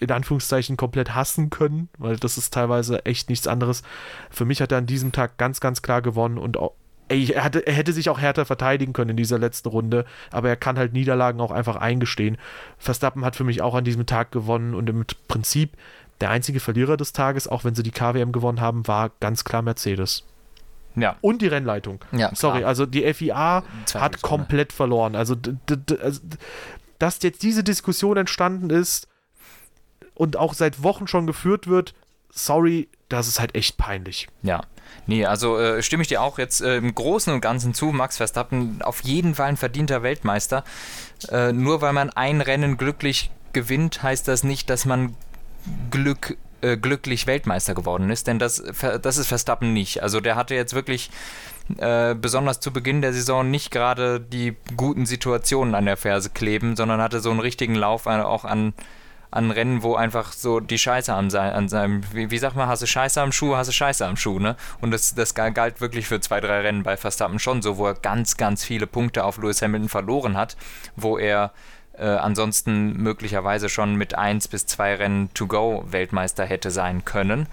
in Anführungszeichen komplett hassen können, weil das ist teilweise echt nichts anderes. Für mich hat er an diesem Tag ganz, ganz klar gewonnen und auch, ey, er, hatte, er hätte sich auch härter verteidigen können in dieser letzten Runde, aber er kann halt Niederlagen auch einfach eingestehen. Verstappen hat für mich auch an diesem Tag gewonnen und im Prinzip der einzige Verlierer des Tages, auch wenn sie die KWM gewonnen haben, war ganz klar Mercedes. Ja. Und die Rennleitung. Ja, Sorry, klar. also die FIA hat komplett verloren. Also, also, dass jetzt diese Diskussion entstanden ist und auch seit Wochen schon geführt wird, sorry, das ist halt echt peinlich. Ja. Nee, also äh, stimme ich dir auch jetzt äh, im Großen und Ganzen zu. Max Verstappen auf jeden Fall ein verdienter Weltmeister. Äh, nur weil man ein Rennen glücklich gewinnt, heißt das nicht, dass man Glück äh, glücklich Weltmeister geworden ist, denn das, das ist Verstappen nicht. Also der hatte jetzt wirklich äh, besonders zu Beginn der Saison nicht gerade die guten Situationen an der Ferse kleben, sondern hatte so einen richtigen Lauf auch an, an Rennen, wo einfach so die Scheiße an, sein, an seinem, wie, wie sagt man, hast du Scheiße am Schuh, hast du Scheiße am Schuh, ne? Und das, das galt wirklich für zwei, drei Rennen bei Verstappen schon so, wo er ganz, ganz viele Punkte auf Lewis Hamilton verloren hat, wo er äh, ansonsten möglicherweise schon mit 1 bis 2 Rennen to go Weltmeister hätte sein können.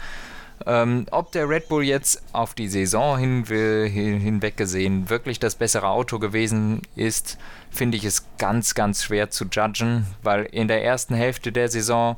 Ähm, ob der Red Bull jetzt auf die Saison hin, hin, hinweg gesehen wirklich das bessere Auto gewesen ist, finde ich es ganz, ganz schwer zu judgen, weil in der ersten Hälfte der Saison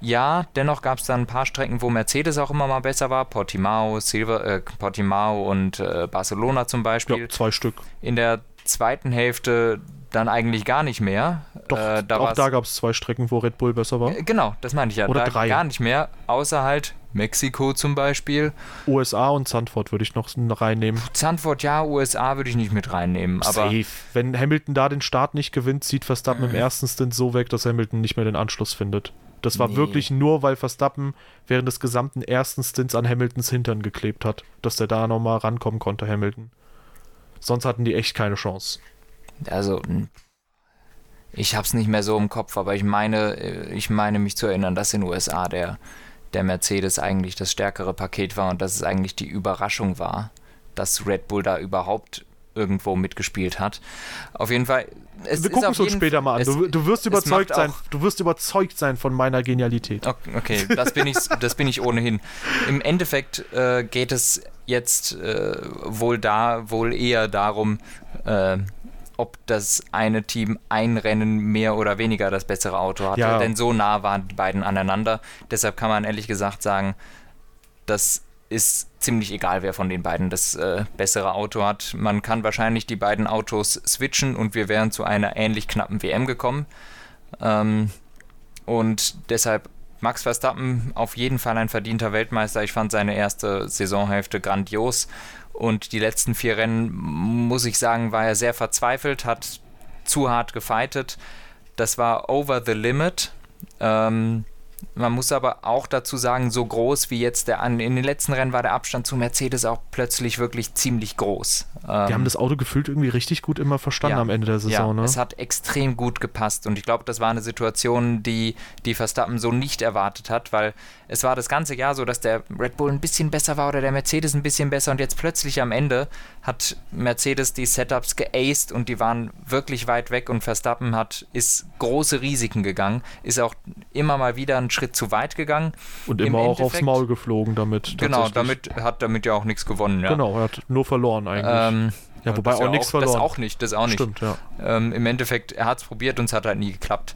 ja, dennoch gab es dann ein paar Strecken, wo Mercedes auch immer mal besser war. Portimao, Silver, äh, Portimao und äh, Barcelona zum Beispiel. Ja, zwei Stück. In der zweiten Hälfte dann eigentlich gar nicht mehr. Doch, äh, da auch da gab es zwei Strecken, wo Red Bull besser war. Äh, genau, das meine ich ja. Oder da drei. Gar nicht mehr, außer halt Mexiko zum Beispiel. USA und Zandvoort würde ich noch reinnehmen. Zandvoort ja, USA würde ich nicht mit reinnehmen. Aber Safe. Wenn Hamilton da den Start nicht gewinnt, zieht Verstappen äh. im ersten Stint so weg, dass Hamilton nicht mehr den Anschluss findet. Das war nee. wirklich nur, weil Verstappen während des gesamten ersten Stints an Hamiltons Hintern geklebt hat, dass der da nochmal rankommen konnte, Hamilton. Sonst hatten die echt keine Chance. Also, ich habe es nicht mehr so im Kopf, aber ich meine, äh, ich meine mich zu erinnern, dass in den USA der, der Mercedes eigentlich das stärkere Paket war und dass es eigentlich die Überraschung war, dass Red Bull da überhaupt irgendwo mitgespielt hat. Auf jeden Fall. Es Wir gucken es uns später mal an. Du, du, wirst überzeugt sein. Du wirst überzeugt sein von meiner Genialität. Okay, das bin ich, das bin ich ohnehin. Im Endeffekt äh, geht es jetzt äh, wohl da, wohl eher darum, äh, ob das eine Team ein Rennen mehr oder weniger das bessere Auto hatte. Ja. Denn so nah waren die beiden aneinander. Deshalb kann man ehrlich gesagt sagen, das ist ziemlich egal, wer von den beiden das äh, bessere Auto hat. Man kann wahrscheinlich die beiden Autos switchen und wir wären zu einer ähnlich knappen WM gekommen. Ähm, und deshalb Max Verstappen auf jeden Fall ein verdienter Weltmeister. Ich fand seine erste Saisonhälfte grandios und die letzten vier Rennen, muss ich sagen, war er sehr verzweifelt, hat zu hart gefeitet. Das war over the limit. Ähm, man muss aber auch dazu sagen, so groß wie jetzt der in den letzten Rennen war der Abstand zu Mercedes auch plötzlich wirklich ziemlich groß. Die ähm, haben das Auto gefühlt irgendwie richtig gut immer verstanden ja, am Ende der Saison. Ja, ne? es hat extrem gut gepasst und ich glaube, das war eine Situation, die die Verstappen so nicht erwartet hat, weil es war das ganze Jahr so, dass der Red Bull ein bisschen besser war oder der Mercedes ein bisschen besser und jetzt plötzlich am Ende hat Mercedes die Setups geaced und die waren wirklich weit weg und Verstappen hat ist große Risiken gegangen, ist auch immer mal wieder einen Schritt zu weit gegangen. Und immer auch aufs Maul geflogen damit. Genau, damit hat damit ja auch nichts gewonnen. Ja. Genau, er hat nur verloren eigentlich. Ähm, ja, wobei auch nichts verloren. Das auch nicht, das auch nicht. Stimmt, ja. Ähm, Im Endeffekt, er hat es probiert und es hat halt nie geklappt.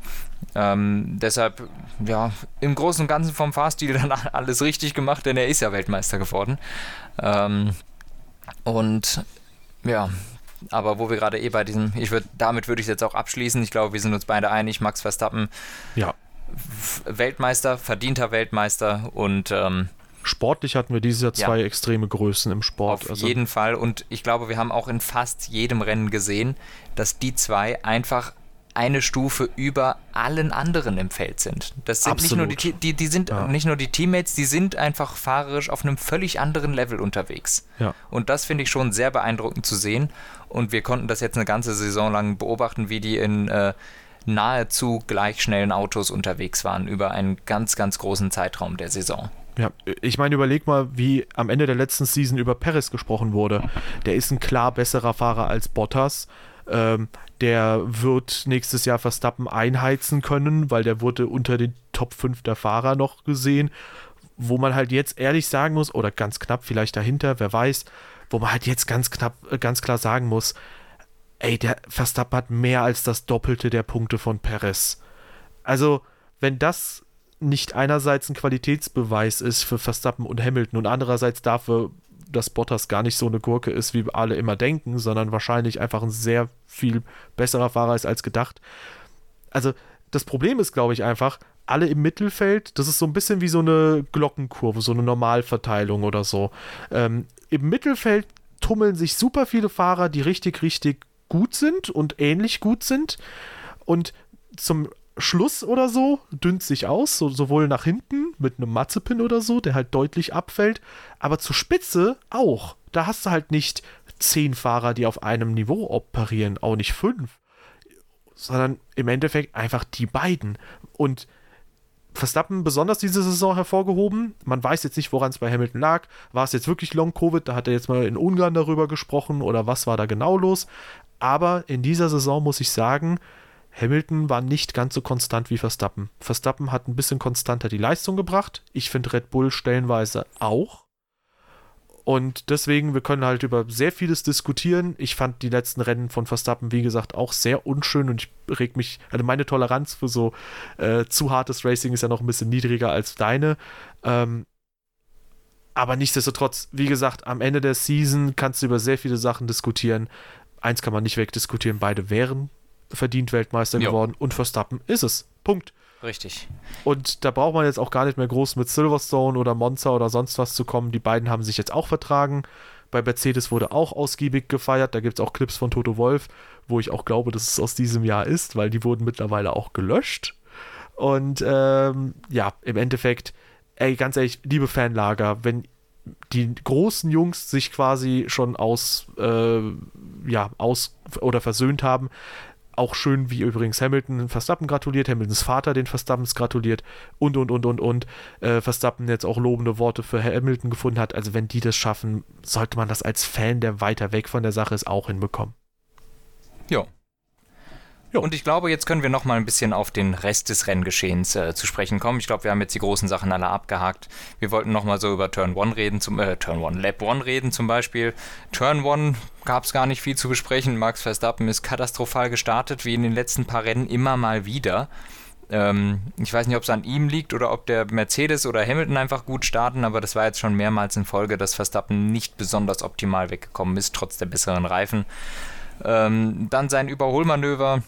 Ähm, deshalb, ja, im Großen und Ganzen vom Fahrstil dann alles richtig gemacht, denn er ist ja Weltmeister geworden. Ähm, und ja, aber wo wir gerade eh bei diesem, ich würde, damit würde ich jetzt auch abschließen. Ich glaube, wir sind uns beide einig, Max Verstappen. Ja. Weltmeister, verdienter Weltmeister und ähm, Sportlich hatten wir dieses Jahr zwei ja. extreme Größen im Sport. Auf also. jeden Fall. Und ich glaube, wir haben auch in fast jedem Rennen gesehen, dass die zwei einfach eine Stufe über allen anderen im Feld sind. Das sind Absolut. nicht nur die, die, die sind ja. nicht nur die Teammates, die sind einfach fahrerisch auf einem völlig anderen Level unterwegs. Ja. Und das finde ich schon sehr beeindruckend zu sehen. Und wir konnten das jetzt eine ganze Saison lang beobachten, wie die in äh, nahezu gleich schnellen Autos unterwegs waren über einen ganz, ganz großen Zeitraum der Saison. Ja, ich meine, überleg mal, wie am Ende der letzten Season über Perez gesprochen wurde. Der ist ein klar besserer Fahrer als Bottas. Ähm, der wird nächstes Jahr Verstappen einheizen können, weil der wurde unter den Top 5 der Fahrer noch gesehen. Wo man halt jetzt ehrlich sagen muss, oder ganz knapp vielleicht dahinter, wer weiß, wo man halt jetzt ganz knapp, äh, ganz klar sagen muss, ey, der Verstappen hat mehr als das Doppelte der Punkte von Perez. Also, wenn das nicht einerseits ein Qualitätsbeweis ist für Verstappen und Hamilton und andererseits dafür, dass Bottas gar nicht so eine Gurke ist, wie alle immer denken, sondern wahrscheinlich einfach ein sehr viel besserer Fahrer ist als gedacht. Also das Problem ist, glaube ich, einfach, alle im Mittelfeld, das ist so ein bisschen wie so eine Glockenkurve, so eine Normalverteilung oder so. Ähm, Im Mittelfeld tummeln sich super viele Fahrer, die richtig, richtig gut sind und ähnlich gut sind. Und zum Schluss oder so dünnt sich aus, so, sowohl nach hinten mit einem Matzepin oder so, der halt deutlich abfällt, aber zur Spitze auch. Da hast du halt nicht zehn Fahrer, die auf einem Niveau operieren, auch nicht fünf, sondern im Endeffekt einfach die beiden. Und Verstappen besonders diese Saison hervorgehoben. Man weiß jetzt nicht, woran es bei Hamilton lag. War es jetzt wirklich Long-Covid? Da hat er jetzt mal in Ungarn darüber gesprochen oder was war da genau los? Aber in dieser Saison muss ich sagen, Hamilton war nicht ganz so konstant wie Verstappen. Verstappen hat ein bisschen konstanter die Leistung gebracht. Ich finde Red Bull stellenweise auch. Und deswegen, wir können halt über sehr vieles diskutieren. Ich fand die letzten Rennen von Verstappen, wie gesagt, auch sehr unschön und ich reg mich, also meine Toleranz für so äh, zu hartes Racing ist ja noch ein bisschen niedriger als deine. Ähm, aber nichtsdestotrotz, wie gesagt, am Ende der Season kannst du über sehr viele Sachen diskutieren. Eins kann man nicht wegdiskutieren, beide wären verdient Weltmeister jo. geworden und Verstappen ist es. Punkt. Richtig. Und da braucht man jetzt auch gar nicht mehr groß mit Silverstone oder Monza oder sonst was zu kommen. Die beiden haben sich jetzt auch vertragen. Bei Mercedes wurde auch ausgiebig gefeiert. Da gibt es auch Clips von Toto Wolf, wo ich auch glaube, dass es aus diesem Jahr ist, weil die wurden mittlerweile auch gelöscht. Und ähm, ja, im Endeffekt, ey, ganz ehrlich, liebe Fanlager, wenn die großen Jungs sich quasi schon aus, äh, ja, aus oder versöhnt haben, auch schön, wie übrigens Hamilton Verstappen gratuliert, Hamiltons Vater den Verstappens gratuliert und, und, und, und, und. Äh, Verstappen jetzt auch lobende Worte für Hamilton gefunden hat. Also, wenn die das schaffen, sollte man das als Fan, der weiter weg von der Sache ist, auch hinbekommen. Ja, Jo. Und ich glaube, jetzt können wir noch mal ein bisschen auf den Rest des Renngeschehens äh, zu sprechen kommen. Ich glaube, wir haben jetzt die großen Sachen alle abgehakt. Wir wollten noch mal so über Turn 1 reden, zum äh, Turn 1, Lap 1 reden zum Beispiel. Turn 1 gab es gar nicht viel zu besprechen. Max Verstappen ist katastrophal gestartet, wie in den letzten paar Rennen immer mal wieder. Ähm, ich weiß nicht, ob es an ihm liegt oder ob der Mercedes oder Hamilton einfach gut starten, aber das war jetzt schon mehrmals in Folge, dass Verstappen nicht besonders optimal weggekommen ist, trotz der besseren Reifen. Ähm, dann sein Überholmanöver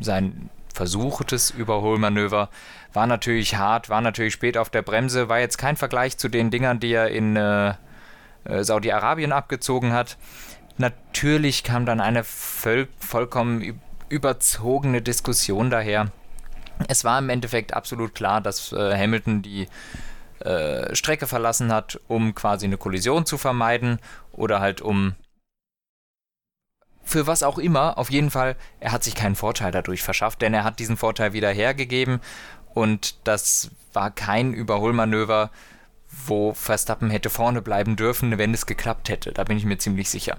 sein versuchtes Überholmanöver war natürlich hart, war natürlich spät auf der Bremse, war jetzt kein Vergleich zu den Dingern, die er in äh, äh Saudi-Arabien abgezogen hat. Natürlich kam dann eine voll, vollkommen überzogene Diskussion daher. Es war im Endeffekt absolut klar, dass äh, Hamilton die äh, Strecke verlassen hat, um quasi eine Kollision zu vermeiden oder halt um für was auch immer, auf jeden Fall, er hat sich keinen Vorteil dadurch verschafft, denn er hat diesen Vorteil wieder hergegeben und das war kein Überholmanöver, wo Verstappen hätte vorne bleiben dürfen, wenn es geklappt hätte. Da bin ich mir ziemlich sicher.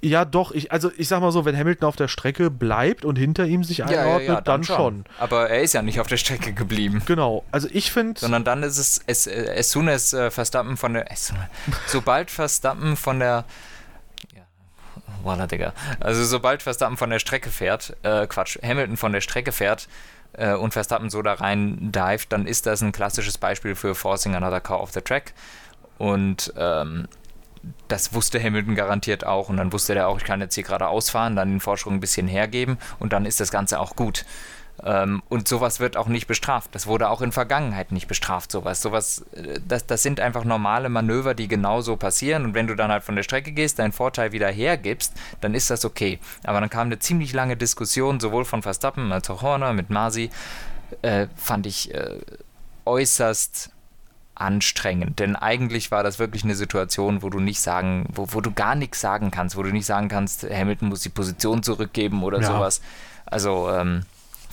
Ja, doch. Ich, also ich sag mal so, wenn Hamilton auf der Strecke bleibt und hinter ihm sich einordnet, ja, ja, dann, dann schon. schon. Aber er ist ja nicht auf der Strecke geblieben. Genau. Also ich finde. Sondern dann ist es, es, as soon as äh, Verstappen von der, as, sobald Verstappen von der Voila, Digga. Also sobald Verstappen von der Strecke fährt, äh, Quatsch, Hamilton von der Strecke fährt äh, und Verstappen so da rein dived, dann ist das ein klassisches Beispiel für Forcing Another Car off the Track. Und ähm, das wusste Hamilton garantiert auch und dann wusste er auch, ich kann jetzt hier gerade ausfahren, dann den Vorsprung ein bisschen hergeben und dann ist das Ganze auch gut. Ähm, und sowas wird auch nicht bestraft. Das wurde auch in Vergangenheit nicht bestraft, sowas. Sowas, äh, das, das sind einfach normale Manöver, die genauso passieren. Und wenn du dann halt von der Strecke gehst, deinen Vorteil wieder hergibst, dann ist das okay. Aber dann kam eine ziemlich lange Diskussion, sowohl von Verstappen als auch Horner mit Masi, äh, fand ich äh, äußerst anstrengend. Denn eigentlich war das wirklich eine Situation, wo du nicht sagen, wo, wo du gar nichts sagen kannst, wo du nicht sagen kannst, Hamilton muss die Position zurückgeben oder ja. sowas. Also ähm,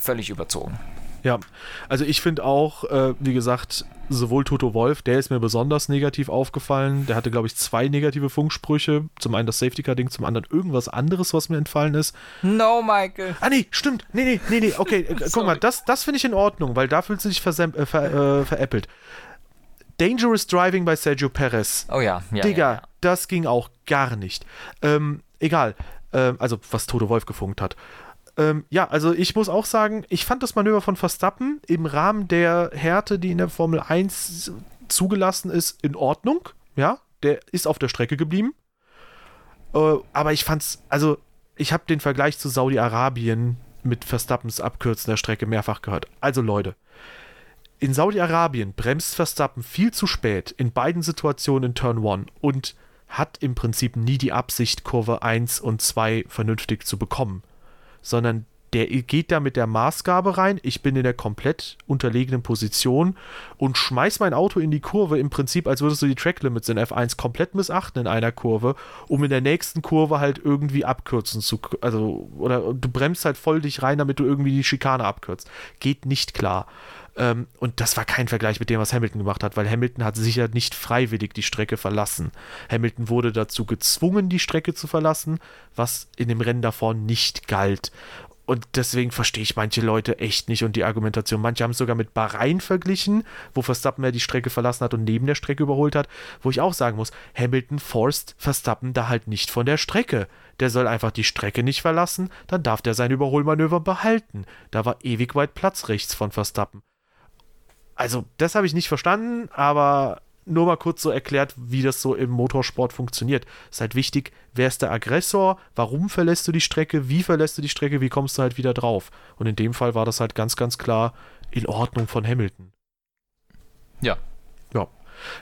völlig überzogen. Ja, also ich finde auch, äh, wie gesagt, sowohl Toto Wolf, der ist mir besonders negativ aufgefallen. Der hatte, glaube ich, zwei negative Funksprüche. Zum einen das Safety Car Ding, zum anderen irgendwas anderes, was mir entfallen ist. No, Michael. Ah, nee, stimmt. Nee, nee, nee, nee. Okay, äh, guck mal, das, das finde ich in Ordnung, weil da fühlt sich äh, ver, äh, veräppelt. Dangerous Driving bei Sergio Perez. Oh ja, ja. Digga, ja, ja. das ging auch gar nicht. Ähm, egal. Ähm, also, was Toto Wolf gefunkt hat. Ähm, ja, also ich muss auch sagen, ich fand das Manöver von Verstappen im Rahmen der Härte, die in der Formel 1 zugelassen ist, in Ordnung. Ja, der ist auf der Strecke geblieben. Äh, aber ich fand's, also ich habe den Vergleich zu Saudi-Arabien mit Verstappens Abkürzen der Strecke mehrfach gehört. Also Leute, in Saudi-Arabien bremst Verstappen viel zu spät in beiden Situationen in Turn 1 und hat im Prinzip nie die Absicht, Kurve 1 und 2 vernünftig zu bekommen sondern der geht da mit der Maßgabe rein, ich bin in der komplett unterlegenen Position und schmeiß mein Auto in die Kurve im Prinzip, als würdest du die Tracklimits in F1 komplett missachten in einer Kurve, um in der nächsten Kurve halt irgendwie abkürzen zu, also, oder du bremst halt voll dich rein, damit du irgendwie die Schikane abkürzt. Geht nicht klar. Ähm, und das war kein Vergleich mit dem, was Hamilton gemacht hat, weil Hamilton hat sicher nicht freiwillig die Strecke verlassen. Hamilton wurde dazu gezwungen, die Strecke zu verlassen, was in dem Rennen davor nicht galt. Und deswegen verstehe ich manche Leute echt nicht und die Argumentation. Manche haben es sogar mit Bahrain verglichen, wo Verstappen ja die Strecke verlassen hat und neben der Strecke überholt hat, wo ich auch sagen muss, Hamilton forst Verstappen da halt nicht von der Strecke. Der soll einfach die Strecke nicht verlassen, dann darf der sein Überholmanöver behalten. Da war ewig weit Platz rechts von Verstappen. Also, das habe ich nicht verstanden, aber nur mal kurz so erklärt, wie das so im Motorsport funktioniert. Es ist halt wichtig, wer ist der Aggressor, warum verlässt du die Strecke, wie verlässt du die Strecke, wie kommst du halt wieder drauf. Und in dem Fall war das halt ganz, ganz klar in Ordnung von Hamilton. Ja. Ja.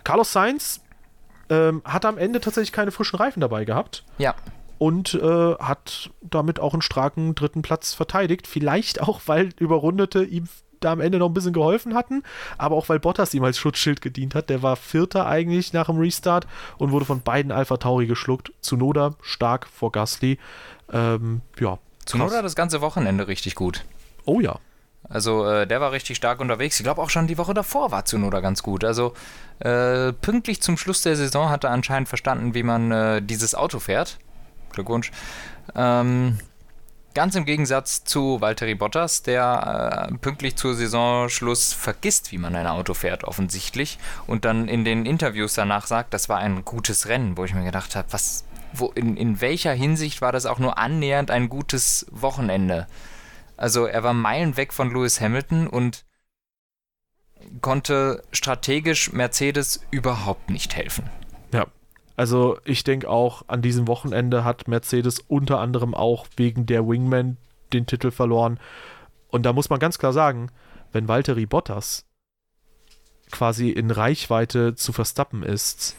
Carlos Sainz ähm, hat am Ende tatsächlich keine frischen Reifen dabei gehabt. Ja. Und äh, hat damit auch einen starken dritten Platz verteidigt. Vielleicht auch, weil Überrundete ihm da am Ende noch ein bisschen geholfen hatten, aber auch weil Bottas ihm als Schutzschild gedient hat. Der war Vierter eigentlich nach dem Restart und wurde von beiden Alpha Tauri geschluckt. Zunoda stark vor Gasly. Ähm, ja. Zunoda das ganze Wochenende richtig gut. Oh ja. Also äh, der war richtig stark unterwegs. Ich glaube auch schon die Woche davor war Zunoda ganz gut. Also äh, pünktlich zum Schluss der Saison hat er anscheinend verstanden, wie man äh, dieses Auto fährt. Glückwunsch. Ähm, Ganz im Gegensatz zu Valtteri Bottas, der äh, pünktlich zur Saisonschluss vergisst, wie man ein Auto fährt, offensichtlich, und dann in den Interviews danach sagt, das war ein gutes Rennen, wo ich mir gedacht habe, was, wo, in, in welcher Hinsicht war das auch nur annähernd ein gutes Wochenende? Also er war Meilen weg von Lewis Hamilton und konnte strategisch Mercedes überhaupt nicht helfen. Also ich denke auch, an diesem Wochenende hat Mercedes unter anderem auch wegen der Wingman den Titel verloren. Und da muss man ganz klar sagen, wenn Valtteri Bottas quasi in Reichweite zu Verstappen ist,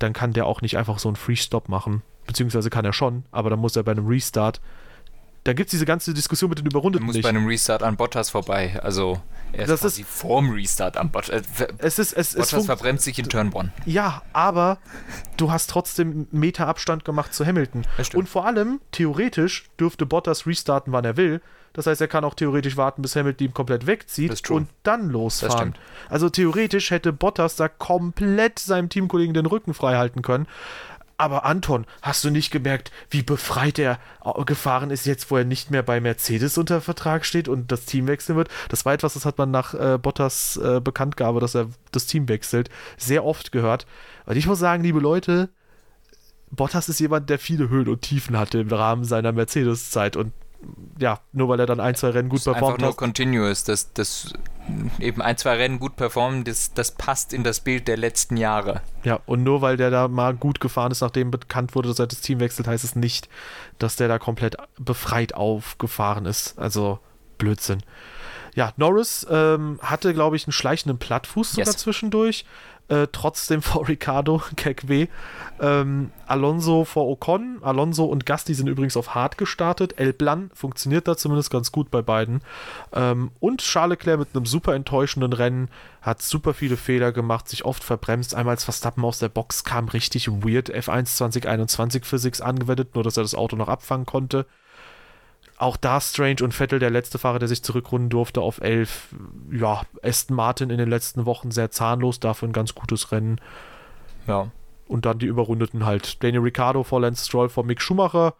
dann kann der auch nicht einfach so einen Free-Stop machen. Beziehungsweise kann er schon, aber dann muss er bei einem Restart da gibt es diese ganze Diskussion mit den Überrundeten. Er muss nicht. bei einem Restart an Bottas vorbei. Also er ist das quasi ist, vorm Restart an Bottas. Äh, es ist, es, Bottas es verbremst sich in Turn 1. Ja, aber du hast trotzdem Meter Abstand gemacht zu Hamilton. Und vor allem, theoretisch, dürfte Bottas restarten, wann er will. Das heißt, er kann auch theoretisch warten, bis Hamilton ihn komplett wegzieht und dann losfahren. Also theoretisch hätte Bottas da komplett seinem Teamkollegen den Rücken frei halten können. Aber Anton, hast du nicht gemerkt, wie befreit er gefahren ist jetzt, wo er nicht mehr bei Mercedes unter Vertrag steht und das Team wechseln wird? Das war etwas, das hat man nach äh, Bottas äh, Bekanntgabe, dass er das Team wechselt, sehr oft gehört. Und ich muss sagen, liebe Leute, Bottas ist jemand, der viele Höhen und Tiefen hatte im Rahmen seiner Mercedes-Zeit und ja, nur weil er dann ein, zwei Rennen gut performt einfach nur hat. continuous, dass das eben ein, zwei Rennen gut performen, das, das passt in das Bild der letzten Jahre. Ja, und nur weil der da mal gut gefahren ist, nachdem bekannt wurde, dass er das Team wechselt, heißt es nicht, dass der da komplett befreit aufgefahren ist. Also Blödsinn. Ja, Norris ähm, hatte, glaube ich, einen schleichenden Plattfuß sogar Yes. zwischendurch. Äh, trotzdem vor Ricardo, Keck W. Ähm, Alonso vor Ocon. Alonso und Gasti sind übrigens auf hart gestartet. El Blan funktioniert da zumindest ganz gut bei beiden. Ähm, und Charles Leclerc mit einem super enttäuschenden Rennen hat super viele Fehler gemacht, sich oft verbremst. Einmal als Verstappen aus der Box kam, richtig weird F1 2021 Physics angewendet, nur dass er das Auto noch abfangen konnte. Auch da Strange und Vettel, der letzte Fahrer, der sich zurückrunden durfte auf 11. Ja, Aston Martin in den letzten Wochen sehr zahnlos, dafür ein ganz gutes Rennen. Ja. Und dann die Überrundeten halt. Daniel Ricciardo vor Lance Stroll vor Mick Schumacher.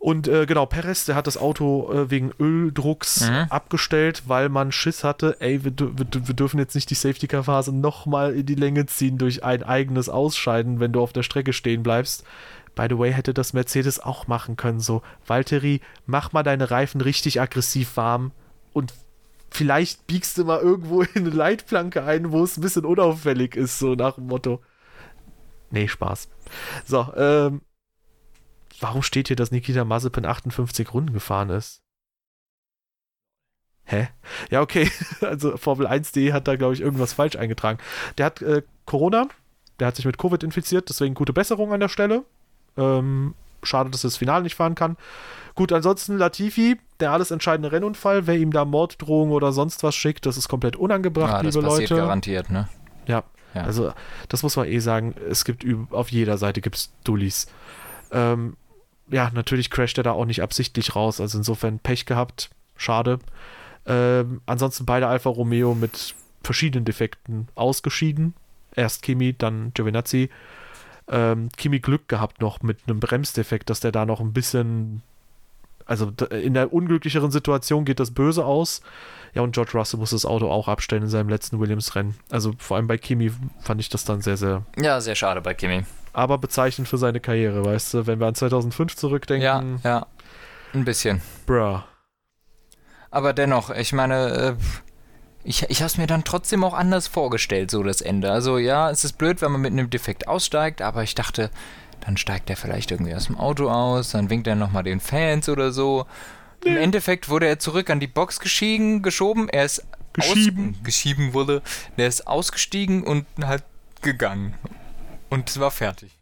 Und äh, genau, Perez, der hat das Auto äh, wegen Öldrucks Mhm. abgestellt, weil man Schiss hatte, ey, wir, wir, wir dürfen jetzt nicht die Safety-Car-Phase nochmal in die Länge ziehen durch ein eigenes Ausscheiden, wenn du auf der Strecke stehen bleibst. By the way, hätte das Mercedes auch machen können, so, Valtteri, mach mal deine Reifen richtig aggressiv warm und vielleicht biegst du mal irgendwo in eine Leitplanke ein, wo es ein bisschen unauffällig ist, so nach dem Motto. Nee, Spaß. So, ähm, warum steht hier, dass Nikita Mazepin 58 Runden gefahren ist? Hä? Ja, okay. Also Formel 1.de hat da, glaube ich, irgendwas falsch eingetragen. Der hat äh, Corona, der hat sich mit Covid infiziert, deswegen gute Besserung an der Stelle. Ähm, schade, dass er das Finale nicht fahren kann. Gut, ansonsten Latifi, der alles entscheidende Rennunfall. Wer ihm da Morddrohungen oder sonst was schickt, das ist komplett unangebracht, das liebe passiert Leute. garantiert, ne? Ja. Ja. Also, das muss man eh sagen. Es gibt auf jeder Seite gibt's Dullis. Ähm, ja, natürlich crasht er da auch nicht absichtlich raus. Also insofern Pech gehabt. Schade. Ähm, ansonsten beide Alfa Romeo mit verschiedenen Defekten ausgeschieden. Erst Kimi, dann Giovinazzi. Ähm, Kimi Glück gehabt noch mit einem Bremsdefekt, dass der da noch ein bisschen. Also in der unglücklicheren Situation geht das böse aus. Ja, und George Russell muss das Auto auch abstellen in seinem letzten Williams-Rennen. Also vor allem bei Kimi fand ich das dann sehr, sehr. Ja, sehr schade bei Kimi. Aber bezeichnend für seine Karriere, weißt du? Wenn wir an 2005 zurückdenken, Ja, ja. Ein bisschen. bruh. Aber dennoch, ich meine, äh, ich, ich habe es mir dann trotzdem auch anders vorgestellt, so das Ende. Also ja, es ist blöd, wenn man mit einem Defekt aussteigt, aber ich dachte, dann steigt er vielleicht irgendwie aus dem Auto aus, dann winkt er nochmal den Fans oder so. Im Endeffekt wurde er zurück an die Box geschieden, geschoben, er ist Geschieben. Geschieben wurde, der ist ausgestiegen und halt gegangen. Und es war fertig.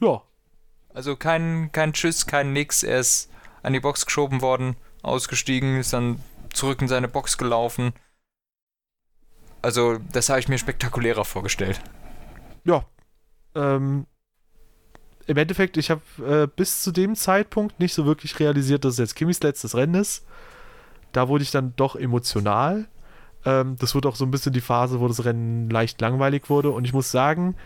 Ja, Also kein, kein Tschüss, kein Nix. Er ist an die Box geschoben worden, ausgestiegen, ist dann zurück in seine Box gelaufen. Also, das habe ich mir spektakulärer vorgestellt. ja. Ähm, Im Endeffekt, ich habe äh, bis zu dem Zeitpunkt nicht so wirklich realisiert, dass es jetzt Kimmys letztes Rennen ist. Da wurde ich dann doch emotional. Ähm, das wurde auch so ein bisschen die Phase, wo das Rennen leicht langweilig wurde. Und ich muss sagen,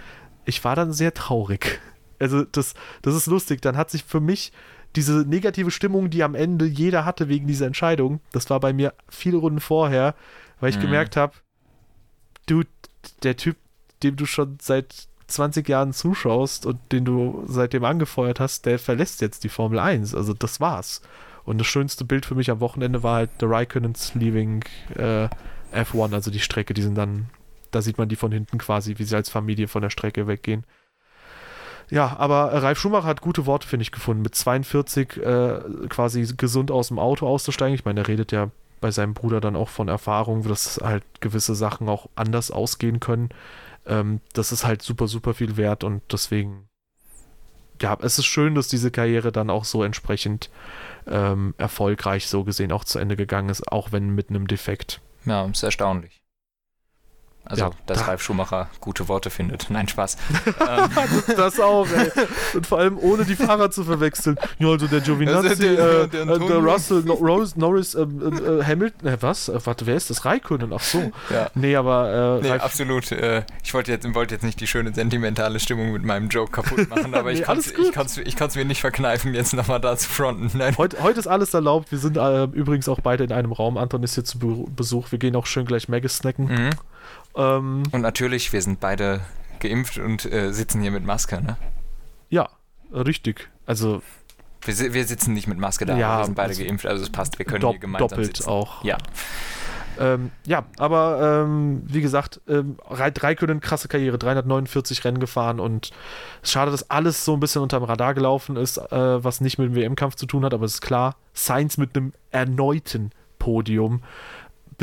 ich war dann sehr traurig. Also, das, das ist lustig. Dann hat sich für mich diese negative Stimmung, die am Ende jeder hatte wegen dieser Entscheidung, das war bei mir viele Runden vorher, weil ich Mhm. gemerkt habe, du, der Typ, dem du schon seit 20 Jahren zuschaust und den du seitdem angefeuert hast, der verlässt jetzt die Formel 1. Also das war's. Und das schönste Bild für mich am Wochenende war halt The Raikkonens leaving äh, F1, also die Strecke, die sind dann, da sieht man die von hinten quasi, wie sie als Familie von der Strecke weggehen. Ja, aber Ralf Schumacher hat gute Worte, finde ich, gefunden. Mit 42 äh, quasi gesund aus dem Auto auszusteigen. Ich meine, er redet ja bei seinem Bruder dann auch von Erfahrung, dass halt gewisse Sachen auch anders ausgehen können. Ähm, das ist halt super, super viel wert und deswegen, ja, es ist schön, dass diese Karriere dann auch so entsprechend ähm, erfolgreich so gesehen auch zu Ende gegangen ist, auch wenn mit einem Defekt. Ja, ist erstaunlich. Also, Ja, dass da- Ralf Schumacher gute Worte findet. Nein, Spaß. ähm, Das auch, ey. Und vor allem ohne die Fahrer zu verwechseln. Ja, also der Giovinazzi, Also der- äh, der äh, der. Russell, no, Rose, Norris, äh, äh, Hamilton, äh, was? Äh, warte, wer ist das? Raikkonen, ach so. ja. Nee, aber äh, Nee, Ralf- absolut. Ich wollte jetzt, wollte jetzt nicht die schöne sentimentale Stimmung mit meinem Joke kaputt machen, aber Nee, ich kann es ich kann's, ich kann's mir nicht verkneifen, jetzt nochmal da zu fronten. Nein. Heute, heute ist alles erlaubt. Wir sind übrigens auch beide in einem Raum. Anton ist hier zu Be Besuch. Wir gehen auch schön gleich Maggis snacken. Mhm. Ähm, Und natürlich, wir sind beide geimpft und äh, sitzen hier mit Maske, ne? ja, richtig. Also, Wir, wir sitzen nicht mit Maske da, Ja, wir sind beide also geimpft, also es passt, wir können hier gemeinsam doppelt sitzen. auch. Ja. Ähm, ja, aber ähm, wie gesagt, ähm, Ra- Räikkönen, krasse Karriere, 349 Rennen gefahren und es ist schade, dass alles so ein bisschen unterm Radar gelaufen ist, äh, was nicht mit dem WM-Kampf zu tun hat, aber es ist klar, Sainz mit einem erneuten Podium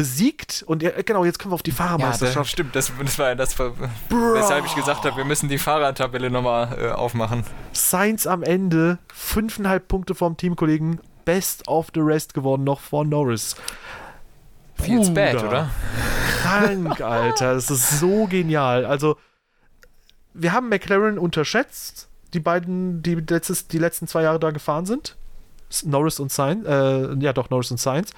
besiegt und ja, genau, jetzt kommen wir auf die Ja, Fahrermeisterschaft. das stimmt, das, das war das, war, weshalb ich gesagt habe, wir müssen die Fahrertabelle nochmal äh, aufmachen. Sainz am Ende, fünfeinhalb Punkte vom Teamkollegen, Best of the Rest geworden, noch vor Norris. Feels bad, oder? Krank, Alter. Das ist so genial. Also, wir haben McLaren unterschätzt, die beiden, die, letztes, die letzten zwei Jahre da gefahren sind. Norris und Sainz, äh, ja doch, Norris und Sainz.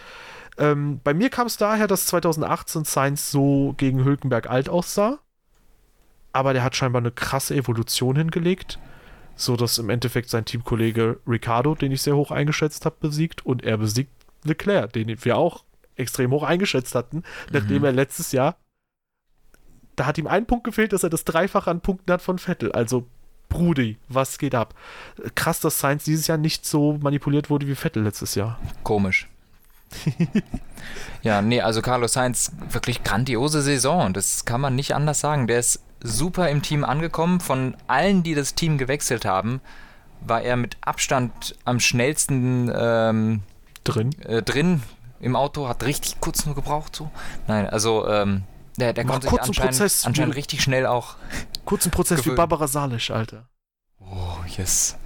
Ähm, bei mir kam es daher, dass 2018 Sainz so gegen Hülkenberg alt aussah. Aber der hat scheinbar eine krasse Evolution hingelegt, so dass im Endeffekt sein Teamkollege Ricardo, den ich sehr hoch eingeschätzt habe, besiegt und er besiegt Leclerc, den wir auch extrem hoch eingeschätzt hatten, nachdem Mhm. er letztes Jahr, da hat ihm ein Punkt gefehlt, dass er das Dreifache an Punkten hat von Vettel. Also, Brudi, was geht ab? Krass, dass Sainz dieses Jahr nicht so manipuliert wurde wie Vettel letztes Jahr. Komisch. ja, nee, also Carlos Sainz, wirklich grandiose Saison. Das kann man nicht anders sagen. Der ist super im Team angekommen. Von allen, die das Team gewechselt haben, war er mit Abstand am schnellsten ähm, Drin. äh, drin im Auto. Hat richtig kurz nur gebraucht, so. Nein, also ähm, der, der konnte sich anscheinend, Prozess. anscheinend richtig schnell auch. Kurzen Prozess wie Gewöhnen. Barbara Salisch, Alter. Oh, yes.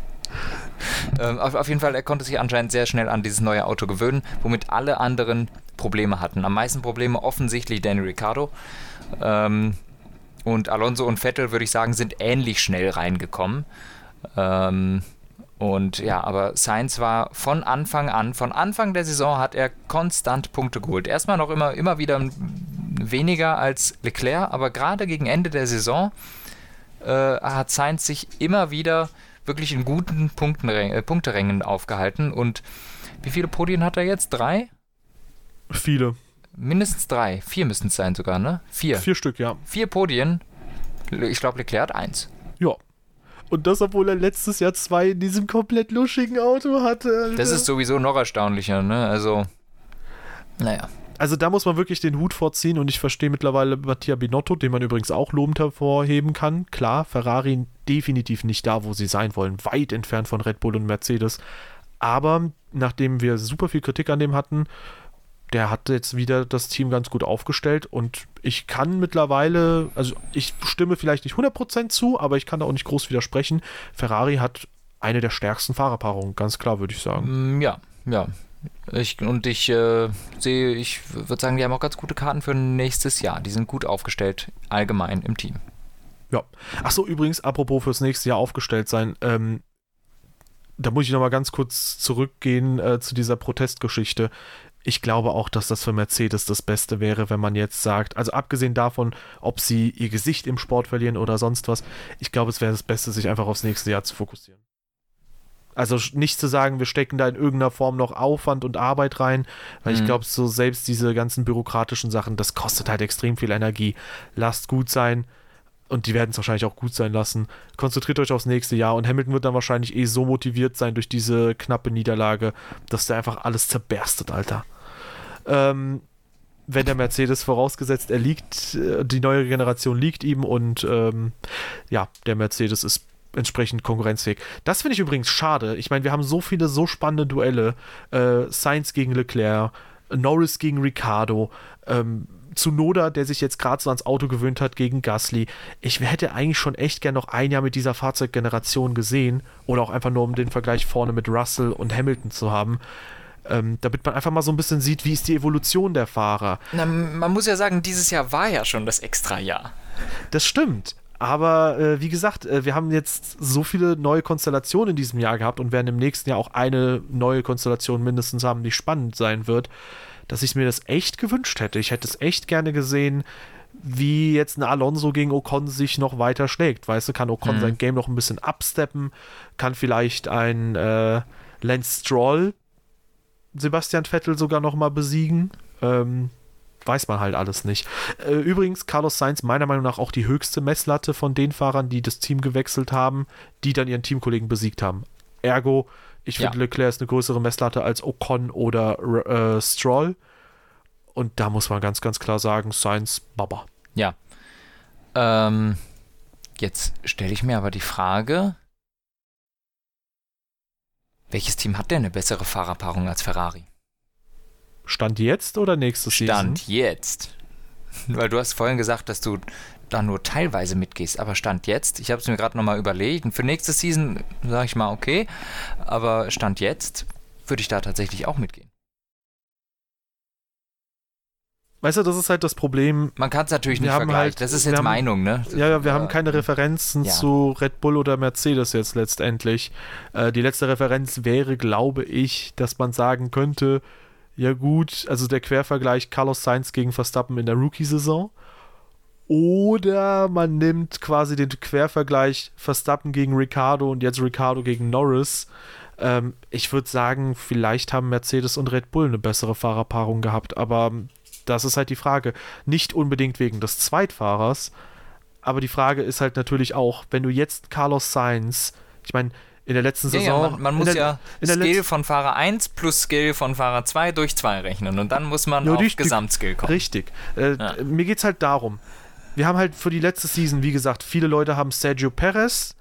Ähm, auf, auf jeden Fall, er konnte sich anscheinend sehr schnell an dieses neue Auto gewöhnen, womit alle anderen Probleme hatten. Am meisten Probleme offensichtlich Danny Ricciardo. Ähm, und Alonso und Vettel, würde ich sagen, sind ähnlich schnell reingekommen. Ähm, und ja, aber Sainz war von Anfang an, von Anfang der Saison hat er konstant Punkte geholt. Erstmal noch immer, immer wieder weniger als Leclerc, aber gerade gegen Ende der Saison äh, hat Sainz sich immer wieder wirklich in guten Punktenrängen, äh, Punkterängen aufgehalten. Und wie viele Podien hat er jetzt? Drei? Viele. Mindestens drei. Vier müssten es sein sogar, ne? Vier. Vier Stück, ja. Vier Podien. Ich glaube, Leclerc hat eins. Ja. Und das, obwohl er letztes Jahr zwei in diesem komplett luschigen Auto hatte. Alter. Das ist sowieso noch erstaunlicher, ne? Also, naja. Also da muss man wirklich den Hut vorziehen und ich verstehe mittlerweile Mattia Binotto, den man übrigens auch lobend hervorheben kann. Klar, Ferrari definitiv nicht da, wo sie sein wollen, weit entfernt von Red Bull und Mercedes. Aber nachdem wir super viel Kritik an dem hatten, der hat jetzt wieder das Team ganz gut aufgestellt und ich kann mittlerweile, also ich stimme vielleicht nicht 100% zu, aber ich kann da auch nicht groß widersprechen. Ferrari hat eine der stärksten Fahrerpaarungen, ganz klar würde ich sagen. Mm, Ja, ja. Ich, und ich äh, sehe, ich würde sagen, die haben auch ganz gute Karten für nächstes Jahr. Die sind gut aufgestellt, allgemein im Team. Ja. Achso, übrigens, apropos fürs nächste Jahr aufgestellt sein, ähm, da muss ich nochmal ganz kurz zurückgehen äh, zu dieser Protestgeschichte. Ich glaube auch, dass das für Mercedes das Beste wäre, wenn man jetzt sagt, also abgesehen davon, ob sie ihr Gesicht im Sport verlieren oder sonst was, ich glaube, es wäre das Beste, sich einfach aufs nächste Jahr zu fokussieren. Also nicht zu sagen, wir stecken da in irgendeiner Form noch Aufwand und Arbeit rein, weil ich Mhm. glaube, so selbst diese ganzen bürokratischen Sachen, das kostet halt extrem viel Energie. Lasst gut sein, und die werden es wahrscheinlich auch gut sein lassen. Konzentriert euch aufs nächste Jahr und Hamilton wird dann wahrscheinlich eh so motiviert sein durch diese knappe Niederlage, dass der einfach alles zerberstet, Alter. Ähm, wenn der Mercedes vorausgesetzt, er liegt, äh, die neue Generation liegt ihm und ähm, ja, der Mercedes ist entsprechend konkurrenzfähig. Das finde ich übrigens schade. Ich meine, wir haben so viele so spannende Duelle. Äh, Sainz gegen Leclerc, Norris gegen Ricardo, ähm, Tsunoda, der sich jetzt gerade so ans Auto gewöhnt hat gegen Gasly. Ich hätte eigentlich schon echt gern noch ein Jahr mit dieser Fahrzeuggeneration gesehen oder auch einfach nur um den Vergleich vorne mit Russell und Hamilton zu haben. Ähm, damit man einfach mal so ein bisschen sieht, wie ist die Evolution der Fahrer. Na, man muss ja sagen, dieses Jahr war ja schon das Extra-Jahr. Das stimmt. Aber äh, wie gesagt, äh, wir haben jetzt so viele neue Konstellationen in diesem Jahr gehabt und werden im nächsten Jahr auch eine neue Konstellation mindestens haben, die spannend sein wird, dass ich mir das echt gewünscht hätte. Ich hätte es echt gerne gesehen, wie jetzt ein Alonso gegen Ocon sich noch weiter schlägt. Weißt du, kann Ocon Mhm. sein Game noch ein bisschen absteppen, kann vielleicht ein äh, Lance Stroll Sebastian Vettel sogar noch mal besiegen. Ähm, weiß man halt alles nicht. Äh, übrigens, Carlos Sainz meiner Meinung nach auch die höchste Messlatte von den Fahrern, die das Team gewechselt haben, die dann ihren Teamkollegen besiegt haben. Ergo, ich Ja. finde, Leclerc ist eine größere Messlatte als Ocon oder äh, Stroll. Und da muss man ganz, ganz klar sagen, Sainz, Baba. Ja. Ähm, jetzt stelle ich mir aber die Frage, welches Team hat denn eine bessere Fahrerpaarung als Ferrari? Stand jetzt oder nächstes Stand Season? jetzt. Weil du hast vorhin gesagt, dass du da nur teilweise mitgehst, aber Stand jetzt, ich habe es mir gerade nochmal überlegt, und für nächste Season sage ich mal okay, aber Stand jetzt würde ich da tatsächlich auch mitgehen. Weißt du, das ist halt das Problem. Man kann es natürlich nicht vergleichen, halt- das ist jetzt haben- Meinung, ne? Ja, ja, wir Äh, haben keine Referenzen ja. zu Red Bull oder Mercedes jetzt letztendlich. Äh, die letzte Referenz wäre, glaube ich, dass man sagen könnte, ja gut, also der Quervergleich Carlos Sainz gegen Verstappen in der Rookie-Saison. Oder man nimmt quasi den Quervergleich Verstappen gegen Ricardo und jetzt Ricardo gegen Norris. Ähm, ich würde sagen, vielleicht haben Mercedes und Red Bull eine bessere Fahrerpaarung gehabt, aber das ist halt die Frage. Nicht unbedingt wegen des Zweitfahrers, aber die Frage ist halt natürlich auch, wenn du jetzt Carlos Sainz, ich meine, in der letzten Ja, Saison. ja, man, man muss der, ja in der Skill von Fahrer 1 plus Skill von Fahrer 2 durch 2 rechnen und dann muss man Ja, auf richtig. Gesamtskill kommen. Richtig. Äh, Ja. Mir geht es halt darum. Wir haben halt für die letzte Season, wie gesagt, viele Leute haben Sergio Perez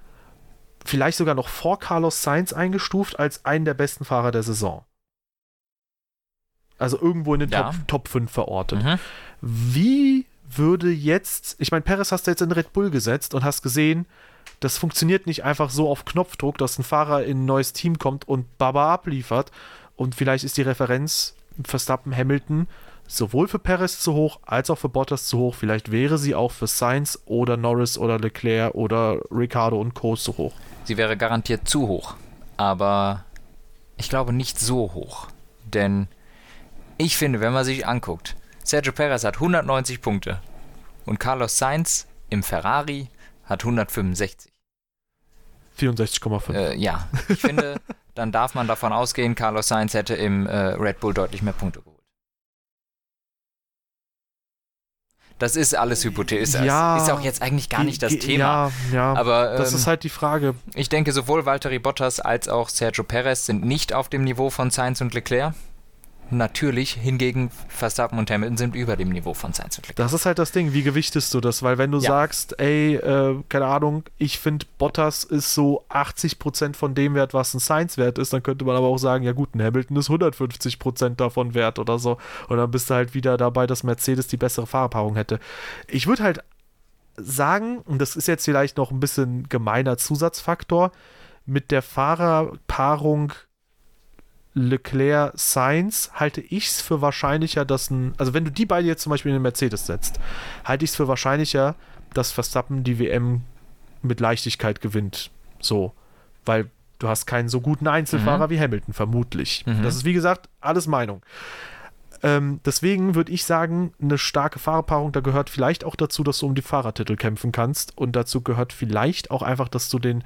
vielleicht sogar noch vor Carlos Sainz eingestuft als einen der besten Fahrer der Saison. Also irgendwo in den Ja. Top, Top 5 verortet. Mhm. Wie würde jetzt, ich meine, Perez hast du jetzt in Red Bull gesetzt und hast gesehen, das funktioniert nicht einfach so auf Knopfdruck, dass ein Fahrer in ein neues Team kommt und Baba abliefert. Und vielleicht ist die Referenz Verstappen Hamilton sowohl für Perez zu hoch als auch für Bottas zu hoch. Vielleicht wäre sie auch für Sainz oder Norris oder Leclerc oder Ricardo und Co. zu hoch. Sie wäre garantiert zu hoch, aber ich glaube nicht so hoch. Denn ich finde, wenn man sich anguckt, Sergio Perez hat 190 Punkte und Carlos Sainz im Ferrari hat 165. 64,5. Äh, ja, ich finde, dann darf man davon ausgehen, Carlos Sainz hätte im äh, Red Bull deutlich mehr Punkte geholt. Das ist alles hypothetisch. Ja. ist auch jetzt eigentlich gar nicht das Thema. Ja, ja. Aber das ähm, ist halt die Frage. ich denke, sowohl Valtteri Bottas als auch Sergio Perez sind nicht auf dem Niveau von Sainz und Leclerc. Natürlich, hingegen Verstappen und Hamilton sind über dem Niveau von Sainz und Leclerc. Das ist halt das Ding, wie gewichtest du das? Weil wenn du Ja. sagst, ey, äh, keine Ahnung, ich finde Bottas ist so 80% von dem wert, was ein Science wert ist, dann könnte man aber auch sagen, ja gut, ein Hamilton ist 150% davon wert oder so. Und dann bist du halt wieder dabei, dass Mercedes die bessere Fahrerpaarung hätte. Ich würde halt sagen, und das ist jetzt vielleicht noch ein bisschen gemeiner Zusatzfaktor, mit der Fahrerpaarung Leclerc-Sainz halte ich es für wahrscheinlicher, dass ein, also wenn du die beide jetzt zum Beispiel in den Mercedes setzt, halte ich es für wahrscheinlicher, dass Verstappen die WM mit Leichtigkeit gewinnt. So, weil du hast keinen so guten Einzelfahrer wie Hamilton, vermutlich. Mhm. Das ist wie gesagt alles Meinung. Ähm, deswegen würde ich sagen, eine starke Fahrerpaarung, da gehört vielleicht auch dazu, dass du um die Fahrertitel kämpfen kannst und dazu gehört vielleicht auch einfach, dass du den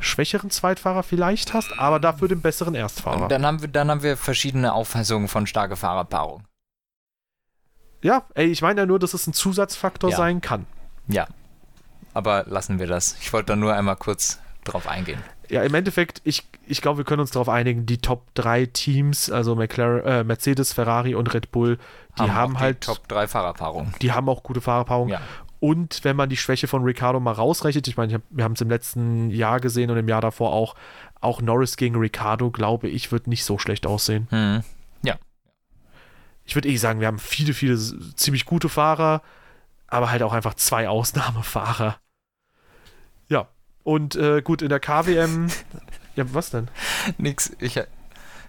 schwächeren Zweitfahrer vielleicht hast, aber dafür den besseren Erstfahrer. Dann haben, wir, dann haben wir verschiedene Auffassungen von starke Fahrerpaarung. Ja, ey, ich meine ja nur, dass es ein Zusatzfaktor Ja. sein kann. Ja, aber lassen wir das. Ich wollte da nur einmal kurz drauf eingehen. Ja, im Endeffekt, ich, ich glaube, wir können uns darauf einigen, die Top 3 Teams, also McLaren, äh, Mercedes, Ferrari und Red Bull, die haben, auch halt, die Top 3 Fahrerpaarungen. die haben auch gute Fahrerpaarung. Ja. Und wenn man die Schwäche von Ricardo mal rausrechnet, ich meine, hab, wir haben es im letzten Jahr gesehen und im Jahr davor auch, auch Norris gegen Ricardo, glaube ich, wird nicht so schlecht aussehen. Hm. Ich würde eh sagen, wir haben viele, viele ziemlich gute Fahrer, aber halt auch einfach zwei Ausnahmefahrer. Ja, und äh, gut, in der KWM, ja, was denn? Nix. Ich,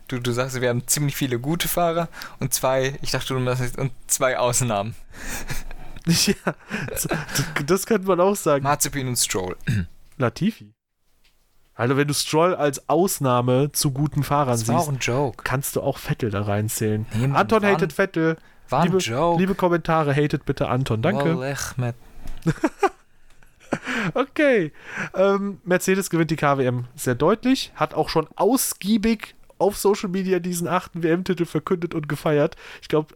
du, du sagst, wir haben ziemlich viele gute Fahrer und zwei, ich dachte, du meinst, und zwei Ausnahmen. Ja, das, das könnte man auch sagen. Mazepin und Stroll. Latifi. Also wenn du Stroll als Ausnahme zu guten Fahrern Das war auch siehst, ein Joke. kannst du auch Vettel da reinzählen. Nee, Mann, Anton ein- hatet Vettel. War ein liebe, Joke. liebe Kommentare, hatet bitte Anton. Danke. Okay. Ähm, Mercedes gewinnt die KWM sehr deutlich, hat auch schon ausgiebig auf Social Media diesen achten WM-Titel verkündet und gefeiert. Ich glaube,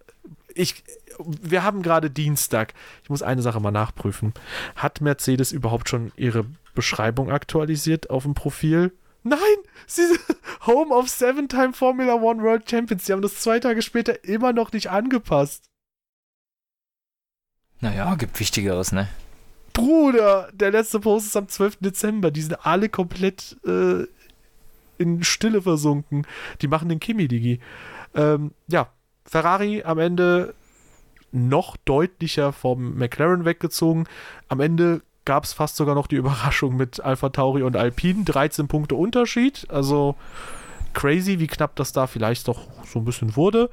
ich, wir haben gerade Dienstag. Ich muss eine Sache mal nachprüfen. Hat Mercedes überhaupt schon ihre Beschreibung aktualisiert auf dem Profil? Nein, sie Home of Seven-Time Formula One World Champions. Sie haben das zwei Tage später immer noch nicht angepasst. Naja, gibt Wichtigeres, ne? Bruder, der letzte Post ist am 12. Dezember. Die sind alle komplett äh, in Stille versunken. Die machen den Kimi-Digi. Ähm, ja, Ferrari am Ende noch deutlicher vom McLaren weggezogen. Am Ende gab es fast sogar noch die Überraschung mit Alpha Tauri und Alpine. 13 Punkte Unterschied. Also crazy, wie knapp das da vielleicht doch so ein bisschen wurde.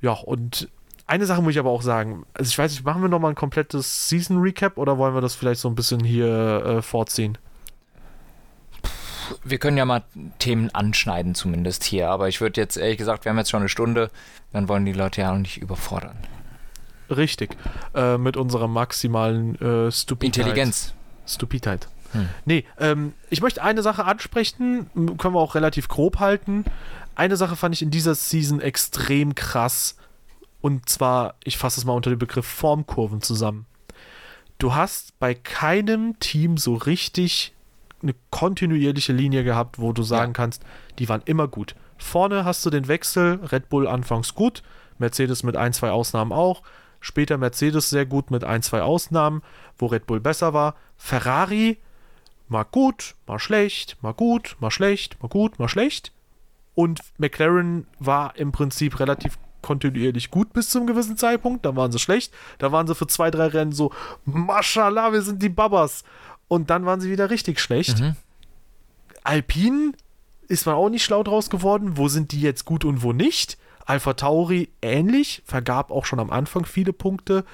Ja, und eine Sache muss ich aber auch sagen. Also ich weiß nicht, machen wir nochmal ein komplettes Season Recap oder wollen wir das vielleicht so ein bisschen hier äh, vorziehen? Wir können ja mal Themen anschneiden, zumindest hier. Aber ich würde jetzt ehrlich gesagt, wir haben jetzt schon eine Stunde, dann wollen die Leute ja auch nicht überfordern. Richtig. Äh, mit unserer maximalen äh, Stupidheit. Intelligenz. Stupidheit. Hm. Nee, ähm, ich möchte eine Sache ansprechen, können wir auch relativ grob halten. Eine Sache fand ich in dieser Season extrem krass. Und zwar, ich fasse es mal unter dem Begriff Formkurven zusammen. Du hast bei keinem Team so richtig eine kontinuierliche Linie gehabt, wo du sagen ja. kannst, die waren immer gut. Vorne hast du den Wechsel, Red Bull anfangs gut, Mercedes mit ein, zwei Ausnahmen auch. Später Mercedes sehr gut mit ein, zwei Ausnahmen, wo Red Bull besser war. Ferrari mal gut, mal schlecht, mal gut, mal schlecht, mal gut, mal schlecht. Und McLaren war im Prinzip relativ kontinuierlich gut bis zum gewissen Zeitpunkt. Da waren sie schlecht. Da waren sie für zwei, drei Rennen so, Mashallah, wir sind die Babas. Und dann waren sie wieder richtig schlecht. Mhm. Alpine ist man auch nicht schlau draus geworden. Wo sind die jetzt gut und wo nicht? Alpha Tauri ähnlich, vergab auch schon am Anfang viele Punkte.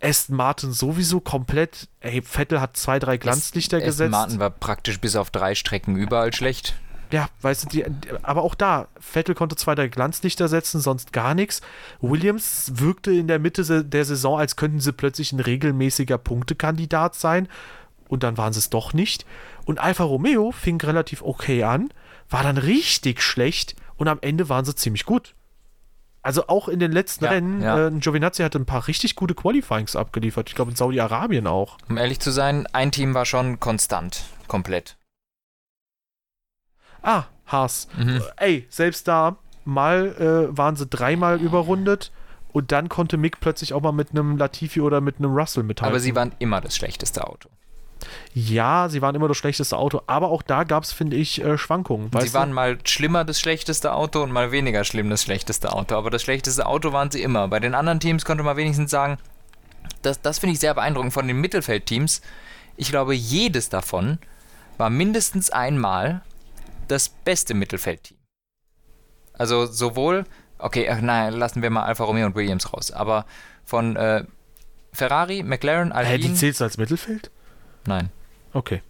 Aston Martin sowieso komplett. Ey, Vettel hat zwei, drei Glanzlichter Aston gesetzt. Aston Martin war praktisch bis auf drei Strecken überall schlecht. Ja, weißt du, die, aber auch da, Vettel konnte zwei, drei Glanzlichter setzen, sonst gar nichts. Williams wirkte in der Mitte der Saison, als könnten sie plötzlich ein regelmäßiger Punktekandidat sein. Und dann waren sie es doch nicht. Und Alfa Romeo fing relativ okay an, war dann richtig schlecht und am Ende waren sie ziemlich gut. Also auch in den letzten ja, Rennen, ja. Äh, Giovinazzi hatte ein paar richtig gute Qualifyings abgeliefert. Ich glaube in Saudi-Arabien auch. Um ehrlich zu sein, ein Team war schon konstant, komplett. Ah, Haas. Mhm. Ey, selbst da, mal äh, waren sie dreimal überrundet und dann konnte Mick plötzlich auch mal mit einem Latifi oder mit einem Russell mithalten. Aber sie waren immer das schlechteste Auto. Ja, sie waren immer das schlechteste Auto, aber auch da gab es, finde ich, äh, Schwankungen. sie waren du? mal schlimmer das schlechteste Auto und mal weniger schlimm das schlechteste Auto, aber das schlechteste Auto waren sie immer. Bei den anderen Teams konnte man wenigstens sagen, das, das finde ich sehr beeindruckend von den Mittelfeldteams. Ich glaube, jedes davon war mindestens einmal das beste Mittelfeldteam. Also sowohl, okay, nein, lassen wir mal Alfa Romeo und Williams raus, aber von äh, Ferrari, McLaren, Alpine. Hä, die zählst du als Mittelfeld? Nein. Okay.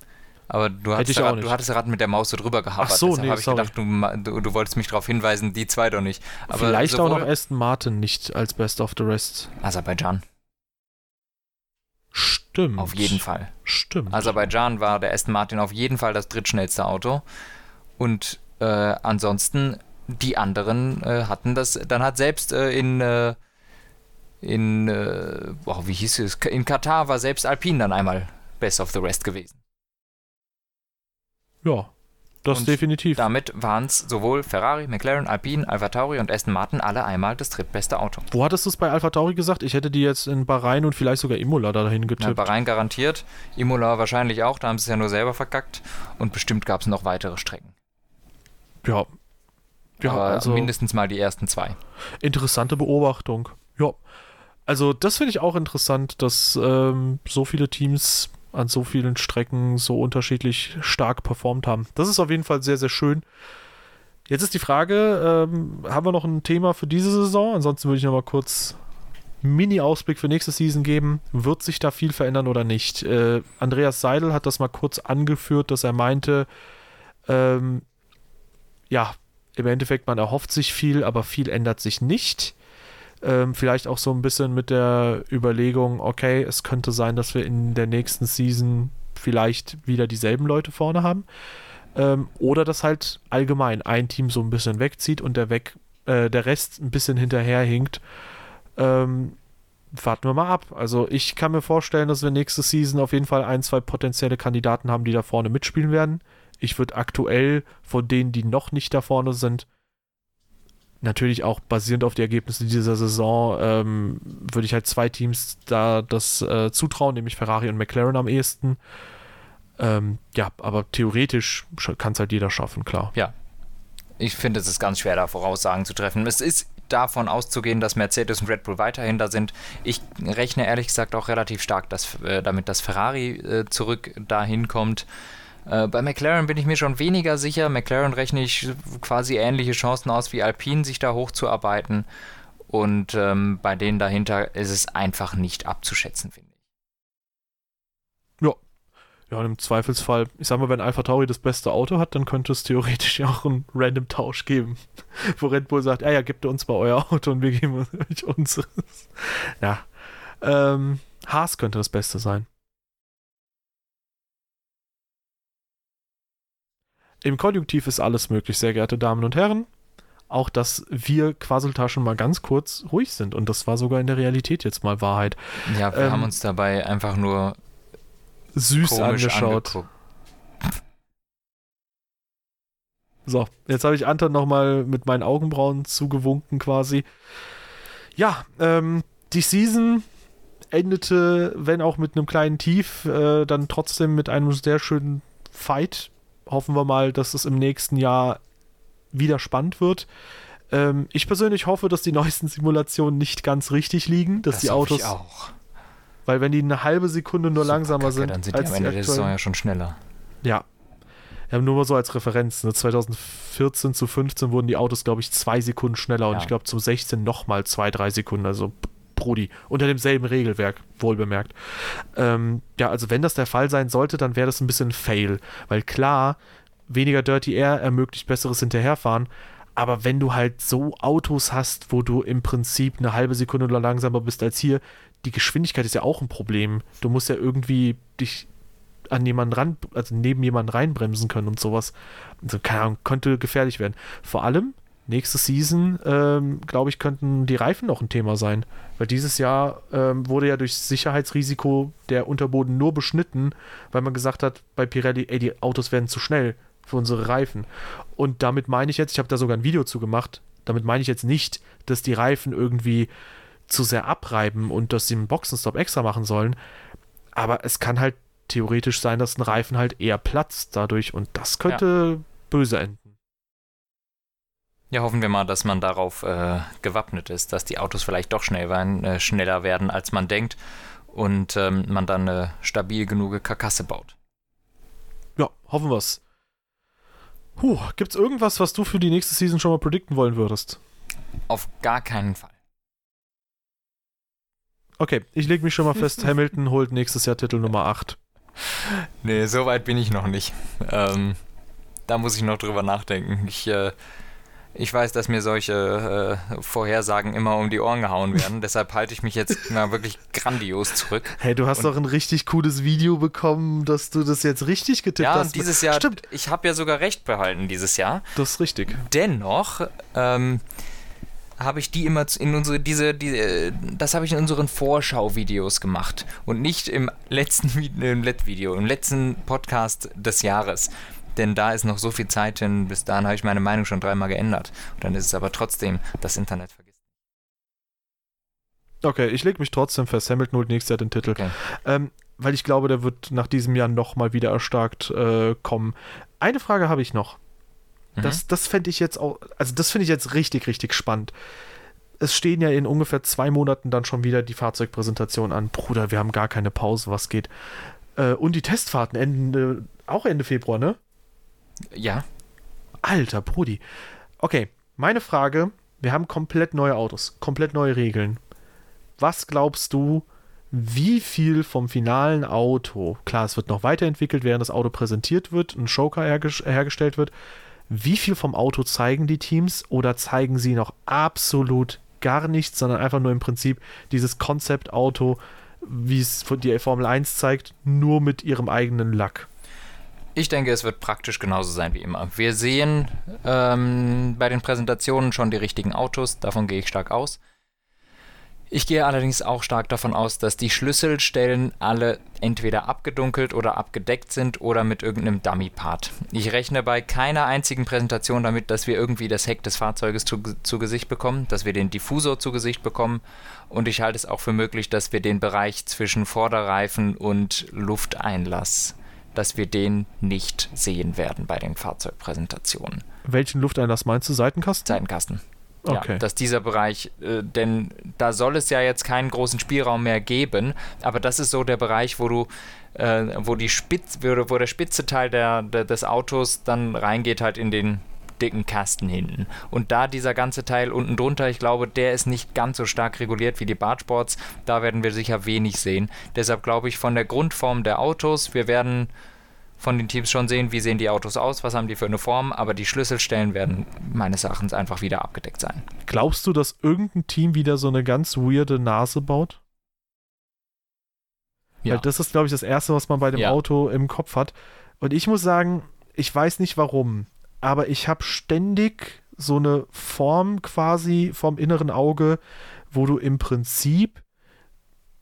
Aber du, hast ja, du hattest gerade mit der Maus so drüber gehabert. Ach so, Deshalb nee, habe ich sorry. gedacht, du, du, du, wolltest mich darauf hinweisen, die zwei doch nicht. Aber Vielleicht auch noch Aston Martin nicht als Best of the Rest. Aserbaidschan. Stimmt. Auf jeden Fall. Stimmt. Aserbaidschan war der Aston Martin auf jeden Fall das drittschnellste Auto. Und äh, ansonsten die anderen äh, hatten das. Dann hat selbst äh, in äh, in äh, oh, wie hieß es? In Katar war selbst Alpine dann einmal Best of the Rest gewesen. Ja, das und definitiv. Damit waren es sowohl Ferrari, McLaren, Alpine, Alpha Tauri und Aston Martin alle einmal das drittbeste Auto. Wo hattest du es bei Alpha Tauri gesagt? Ich hätte die jetzt in Bahrain und vielleicht sogar Imola dahin getippt. Na, Bahrain garantiert, Imola wahrscheinlich auch, da haben sie es ja nur selber verkackt und bestimmt gab es noch weitere Strecken. Ja. ja Aber also mindestens mal die ersten zwei. Interessante Beobachtung. Ja. Also das finde ich auch interessant, dass ähm, so viele Teams an so vielen Strecken so unterschiedlich stark performt haben. Das ist auf jeden Fall sehr, sehr schön. Jetzt ist die Frage, ähm, haben wir noch ein Thema für diese Saison? Ansonsten würde ich noch mal kurz Mini-Ausblick für nächste Season geben. Wird sich da viel verändern oder nicht? Äh, Andreas Seidel hat das mal kurz angeführt, dass er meinte, ähm, ja, im Endeffekt, man erhofft sich viel, aber viel ändert sich nicht. Ähm, vielleicht auch so ein bisschen mit der Überlegung, okay, es könnte sein, dass wir in der nächsten Season vielleicht wieder dieselben Leute vorne haben. Ähm, oder dass halt allgemein ein Team so ein bisschen wegzieht und der, weg, äh, der Rest ein bisschen hinterherhinkt. Ähm, warten wir mal ab. Also ich kann mir vorstellen, dass wir nächste Season auf jeden Fall ein, zwei potenzielle Kandidaten haben, die da vorne mitspielen werden. Ich würde aktuell von denen, die noch nicht da vorne sind, natürlich auch basierend auf die Ergebnisse dieser Saison, ähm, würde ich halt zwei Teams da das äh, zutrauen, nämlich Ferrari und McLaren am ehesten. Ähm, ja, aber theoretisch kann es halt jeder schaffen, klar. Ja. Ich finde, es ist ganz schwer, da Voraussagen zu treffen. Es ist davon auszugehen, dass Mercedes und Red Bull weiterhin da sind. Ich rechne ehrlich gesagt auch relativ stark dass, äh, damit, dass Ferrari äh, zurück dahin kommt. Äh, bei McLaren bin ich mir schon weniger sicher. McLaren rechne ich quasi ähnliche Chancen aus wie Alpine, sich da hochzuarbeiten. Und ähm, bei denen dahinter ist es einfach nicht abzuschätzen, finde ich. Ja. Ja, und im Zweifelsfall, ich sag mal, wenn Alpha Tauri das beste Auto hat, dann könnte es theoretisch ja auch einen random Tausch geben, wo Red Bull sagt, ah ja, gebt uns mal euer Auto und wir geben euch unseres. Ja. Ähm, Haas könnte das Beste sein. Im Konjunktiv ist alles möglich, sehr geehrte Damen und Herren. Auch, dass wir Quasseltaschen mal ganz kurz ruhig sind. Und das war sogar in der Realität jetzt mal Wahrheit. Ja, wir ähm, haben uns dabei einfach nur süß angeschaut. Angeguckt. So, jetzt habe ich Anton nochmal mit meinen Augenbrauen zugewunken quasi. Ja, ähm, die Season endete, wenn auch mit einem kleinen Tief, äh, dann trotzdem mit einem sehr schönen Fight hoffen wir mal, dass es im nächsten Jahr wieder spannend wird. Ähm, ich persönlich hoffe, dass die neuesten Simulationen nicht ganz richtig liegen, dass das die Autos. Ich auch. Weil wenn die eine halbe Sekunde nur Super langsamer Kacke, sind, dann sind als die am Ende der Saison ja schon schneller. Ja. Ja, nur mal so als Referenz. Ne? 2014 zu 15 wurden die Autos, glaube ich, zwei Sekunden schneller ja. und ich glaube zu 16 nochmal zwei, drei Sekunden. Also Brody. Unter demselben Regelwerk, wohlbemerkt. Ähm, ja, also wenn das der Fall sein sollte, dann wäre das ein bisschen Fail. Weil klar, weniger Dirty Air ermöglicht besseres Hinterherfahren. Aber wenn du halt so Autos hast, wo du im Prinzip eine halbe Sekunde langsamer bist als hier, die Geschwindigkeit ist ja auch ein Problem. Du musst ja irgendwie dich an jemanden ran, also neben jemanden reinbremsen können und sowas. Also, keine Ahnung, könnte gefährlich werden. Vor allem, nächste Season, ähm, glaube ich, könnten die Reifen noch ein Thema sein. Weil dieses Jahr ähm, wurde ja durch Sicherheitsrisiko der Unterboden nur beschnitten, weil man gesagt hat, bei Pirelli, ey, die Autos werden zu schnell für unsere Reifen. Und damit meine ich jetzt, ich habe da sogar ein Video zu gemacht, damit meine ich jetzt nicht, dass die Reifen irgendwie zu sehr abreiben und dass sie einen Boxenstopp extra machen sollen. Aber es kann halt theoretisch sein, dass ein Reifen halt eher platzt dadurch und das könnte ja. böse enden. Ja, hoffen wir mal, dass man darauf äh, gewappnet ist, dass die Autos vielleicht doch schnell werden, äh, schneller werden, als man denkt und ähm, man dann eine stabil genug Karkasse baut. Ja, hoffen wir es. Puh, gibt's irgendwas, was du für die nächste Season schon mal predikten wollen würdest? Auf gar keinen Fall. Okay, ich lege mich schon mal fest, Hamilton holt nächstes Jahr Titel Nummer 8. Nee, so weit bin ich noch nicht. Ähm, da muss ich noch drüber nachdenken. Ich äh, ich weiß, dass mir solche äh, Vorhersagen immer um die Ohren gehauen werden. Deshalb halte ich mich jetzt mal wirklich grandios zurück. Hey, du hast und doch ein richtig cooles Video bekommen, dass du das jetzt richtig getippt ja, hast. Ja, und dieses Jahr, Stimmt. ich habe ja sogar recht behalten dieses Jahr. Das ist richtig. Dennoch, ähm, habe ich die immer in unsere diese, diese das habe ich in unseren Vorschau-Videos gemacht und nicht im letzten im Video, im letzten Podcast des Jahres denn da ist noch so viel Zeit hin, bis dahin habe ich meine Meinung schon dreimal geändert. Und dann ist es aber trotzdem das Internet vergisst. Okay, ich lege mich trotzdem fest, Hamilton holt nächstes Jahr den Titel. Okay. Ähm, weil ich glaube, der wird nach diesem Jahr nochmal wieder erstarkt äh, kommen. Eine Frage habe ich noch. Mhm. Das, das fände ich jetzt auch, also das finde ich jetzt richtig, richtig spannend. Es stehen ja in ungefähr zwei Monaten dann schon wieder die Fahrzeugpräsentationen an. Bruder, wir haben gar keine Pause, was geht. Äh, und die Testfahrten enden auch Ende Februar, ne? Ja. Alter Brudi. Okay, meine Frage: Wir haben komplett neue Autos, komplett neue Regeln. Was glaubst du, wie viel vom finalen Auto, klar, es wird noch weiterentwickelt, während das Auto präsentiert wird, ein Joker hergestellt wird, wie viel vom Auto zeigen die Teams oder zeigen sie noch absolut gar nichts, sondern einfach nur im Prinzip dieses Konzeptauto, wie es die Formel 1 zeigt, nur mit ihrem eigenen Lack? Ich denke, es wird praktisch genauso sein wie immer. Wir sehen ähm, bei den Präsentationen schon die richtigen Autos, davon gehe ich stark aus. Ich gehe allerdings auch stark davon aus, dass die Schlüsselstellen alle entweder abgedunkelt oder abgedeckt sind oder mit irgendeinem Dummy-Part. Ich rechne bei keiner einzigen Präsentation damit, dass wir irgendwie das Heck des Fahrzeuges zu, zu Gesicht bekommen, dass wir den Diffusor zu Gesicht bekommen und ich halte es auch für möglich, dass wir den Bereich zwischen Vorderreifen und Lufteinlass, dass wir den nicht sehen werden bei den Fahrzeugpräsentationen. Welchen Lufteinlass meinst du? Seitenkasten? Seitenkasten. Okay. Ja, dass dieser Bereich, äh, denn da soll es ja jetzt keinen großen Spielraum mehr geben, aber das ist so der Bereich, wo du, äh, wo die Spitz, wo, wo der spitze Teil der, der, des Autos dann reingeht halt in den dicken Kasten hinten. Und da dieser ganze Teil unten drunter, ich glaube, der ist nicht ganz so stark reguliert wie die Bartsports, da werden wir sicher wenig sehen. Deshalb glaube ich von der Grundform der Autos, wir werden von den Teams schon sehen, wie sehen die Autos aus, was haben die für eine Form, aber die Schlüsselstellen werden meines Erachtens einfach wieder abgedeckt sein. Glaubst du, dass irgendein Team wieder so eine ganz weirde Nase baut? Ja. Weil das ist, glaube ich, das Erste, was man bei dem ja. Auto im Kopf hat. Und ich muss sagen, ich weiß nicht warum, aber ich habe ständig so eine Form quasi vom inneren Auge, wo du im Prinzip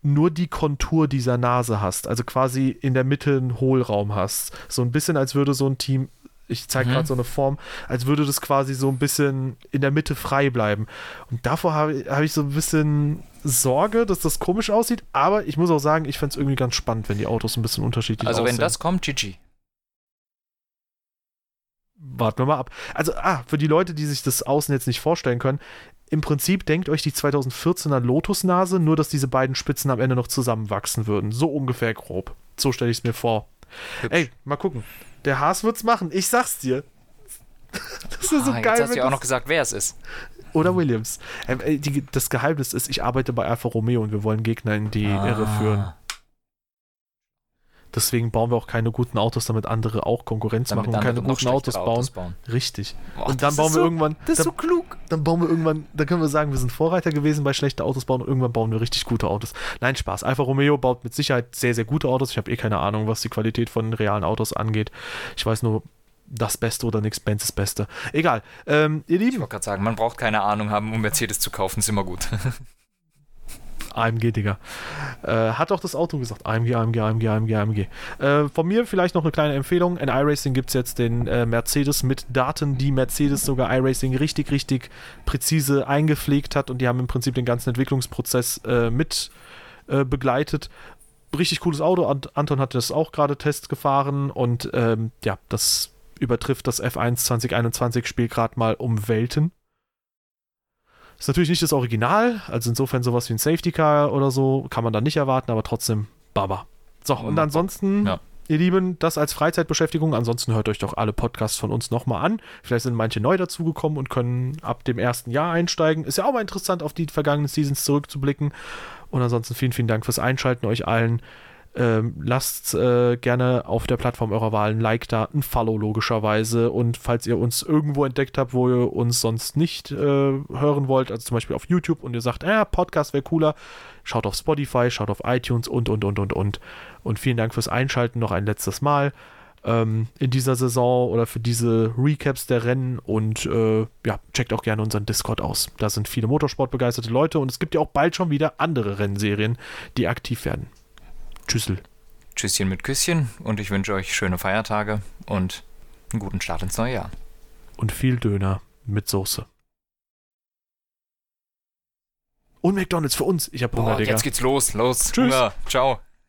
nur die Kontur dieser Nase hast, also quasi in der Mitte einen Hohlraum hast. So ein bisschen, als würde so ein Team, ich zeige mhm. gerade so eine Form, als würde das quasi so ein bisschen in der Mitte frei bleiben. Und davor habe hab ich so ein bisschen Sorge, dass das komisch aussieht, aber ich muss auch sagen, ich fände es irgendwie ganz spannend, wenn die Autos ein bisschen unterschiedlich also aussehen. Also wenn das kommt, GG. Warten wir mal ab. Also, ah, für die Leute, die sich das außen jetzt nicht vorstellen können, im Prinzip denkt euch die 2014er Lotusnase, nur dass diese beiden Spitzen am Ende noch zusammenwachsen würden. So ungefähr grob. So stelle ich es mir vor. Hübsch. Ey, mal gucken. Der Haas wird's machen. Ich sag's dir. Das ist so ah, geil. Jetzt hast du ja auch noch gesagt, wer es ist. Oder Williams. Ähm, die, das Geheimnis ist, ich arbeite bei Alfa Romeo und wir wollen Gegner in die ah. Irre führen. Deswegen bauen wir auch keine guten Autos, damit andere auch Konkurrenz damit machen und keine guten Autos bauen. Autos bauen. Richtig. Boah, und dann bauen wir so, irgendwann. Das ist dann, so klug. Dann bauen wir irgendwann, dann können wir sagen, wir sind Vorreiter gewesen bei schlechten Autos bauen und irgendwann bauen wir richtig gute Autos. Nein, Spaß. Alfa Romeo baut mit Sicherheit sehr, sehr gute Autos. Ich habe eh keine Ahnung, was die Qualität von realen Autos angeht. Ich weiß nur, das Beste oder nichts, Benz das Beste. Egal. Ähm, ihr Lieben. Ich wollte gerade sagen, man braucht keine Ahnung haben, um Mercedes zu kaufen, ist immer gut. AMG, Digga. Äh, hat auch das Auto gesagt. AMG, AMG, AMG, AMG, AMG. Äh, von mir vielleicht noch eine kleine Empfehlung. In iRacing gibt es jetzt den äh, Mercedes mit Daten, die Mercedes sogar iRacing richtig, richtig präzise eingepflegt hat und die haben im Prinzip den ganzen Entwicklungsprozess äh, mit äh, begleitet. Richtig cooles Auto. Anton hat das auch gerade Test gefahren und ähm, ja, das übertrifft das F1 2021 Spiel gerade mal um Welten. Ist natürlich nicht das Original, also insofern sowas wie ein Safety Car oder so kann man da nicht erwarten, aber trotzdem Baba. So, und ansonsten, ja. ihr Lieben, das als Freizeitbeschäftigung. Ansonsten hört euch doch alle Podcasts von uns nochmal an. Vielleicht sind manche neu dazugekommen und können ab dem ersten Jahr einsteigen. Ist ja auch mal interessant, auf die vergangenen Seasons zurückzublicken. Und ansonsten vielen, vielen Dank fürs Einschalten euch allen. Ähm, lasst äh, gerne auf der Plattform eurer Wahl ein Like da, ein Follow logischerweise. Und falls ihr uns irgendwo entdeckt habt, wo ihr uns sonst nicht äh, hören wollt, also zum Beispiel auf YouTube und ihr sagt, äh, Podcast wäre cooler, schaut auf Spotify, schaut auf iTunes und, und, und, und, und. Und vielen Dank fürs Einschalten noch ein letztes Mal ähm, in dieser Saison oder für diese Recaps der Rennen und äh, ja, checkt auch gerne unseren Discord aus. Da sind viele Motorsportbegeisterte Leute und es gibt ja auch bald schon wieder andere Rennserien, die aktiv werden. Tschüssel. Tschüsschen mit Küsschen und ich wünsche euch schöne Feiertage und einen guten Start ins neue Jahr. Und viel Döner mit Soße. Und McDonalds für uns. Ich hab Hunger, Boah, Digga. Jetzt geht's los. Los. Tschüss. Hunger. Ciao.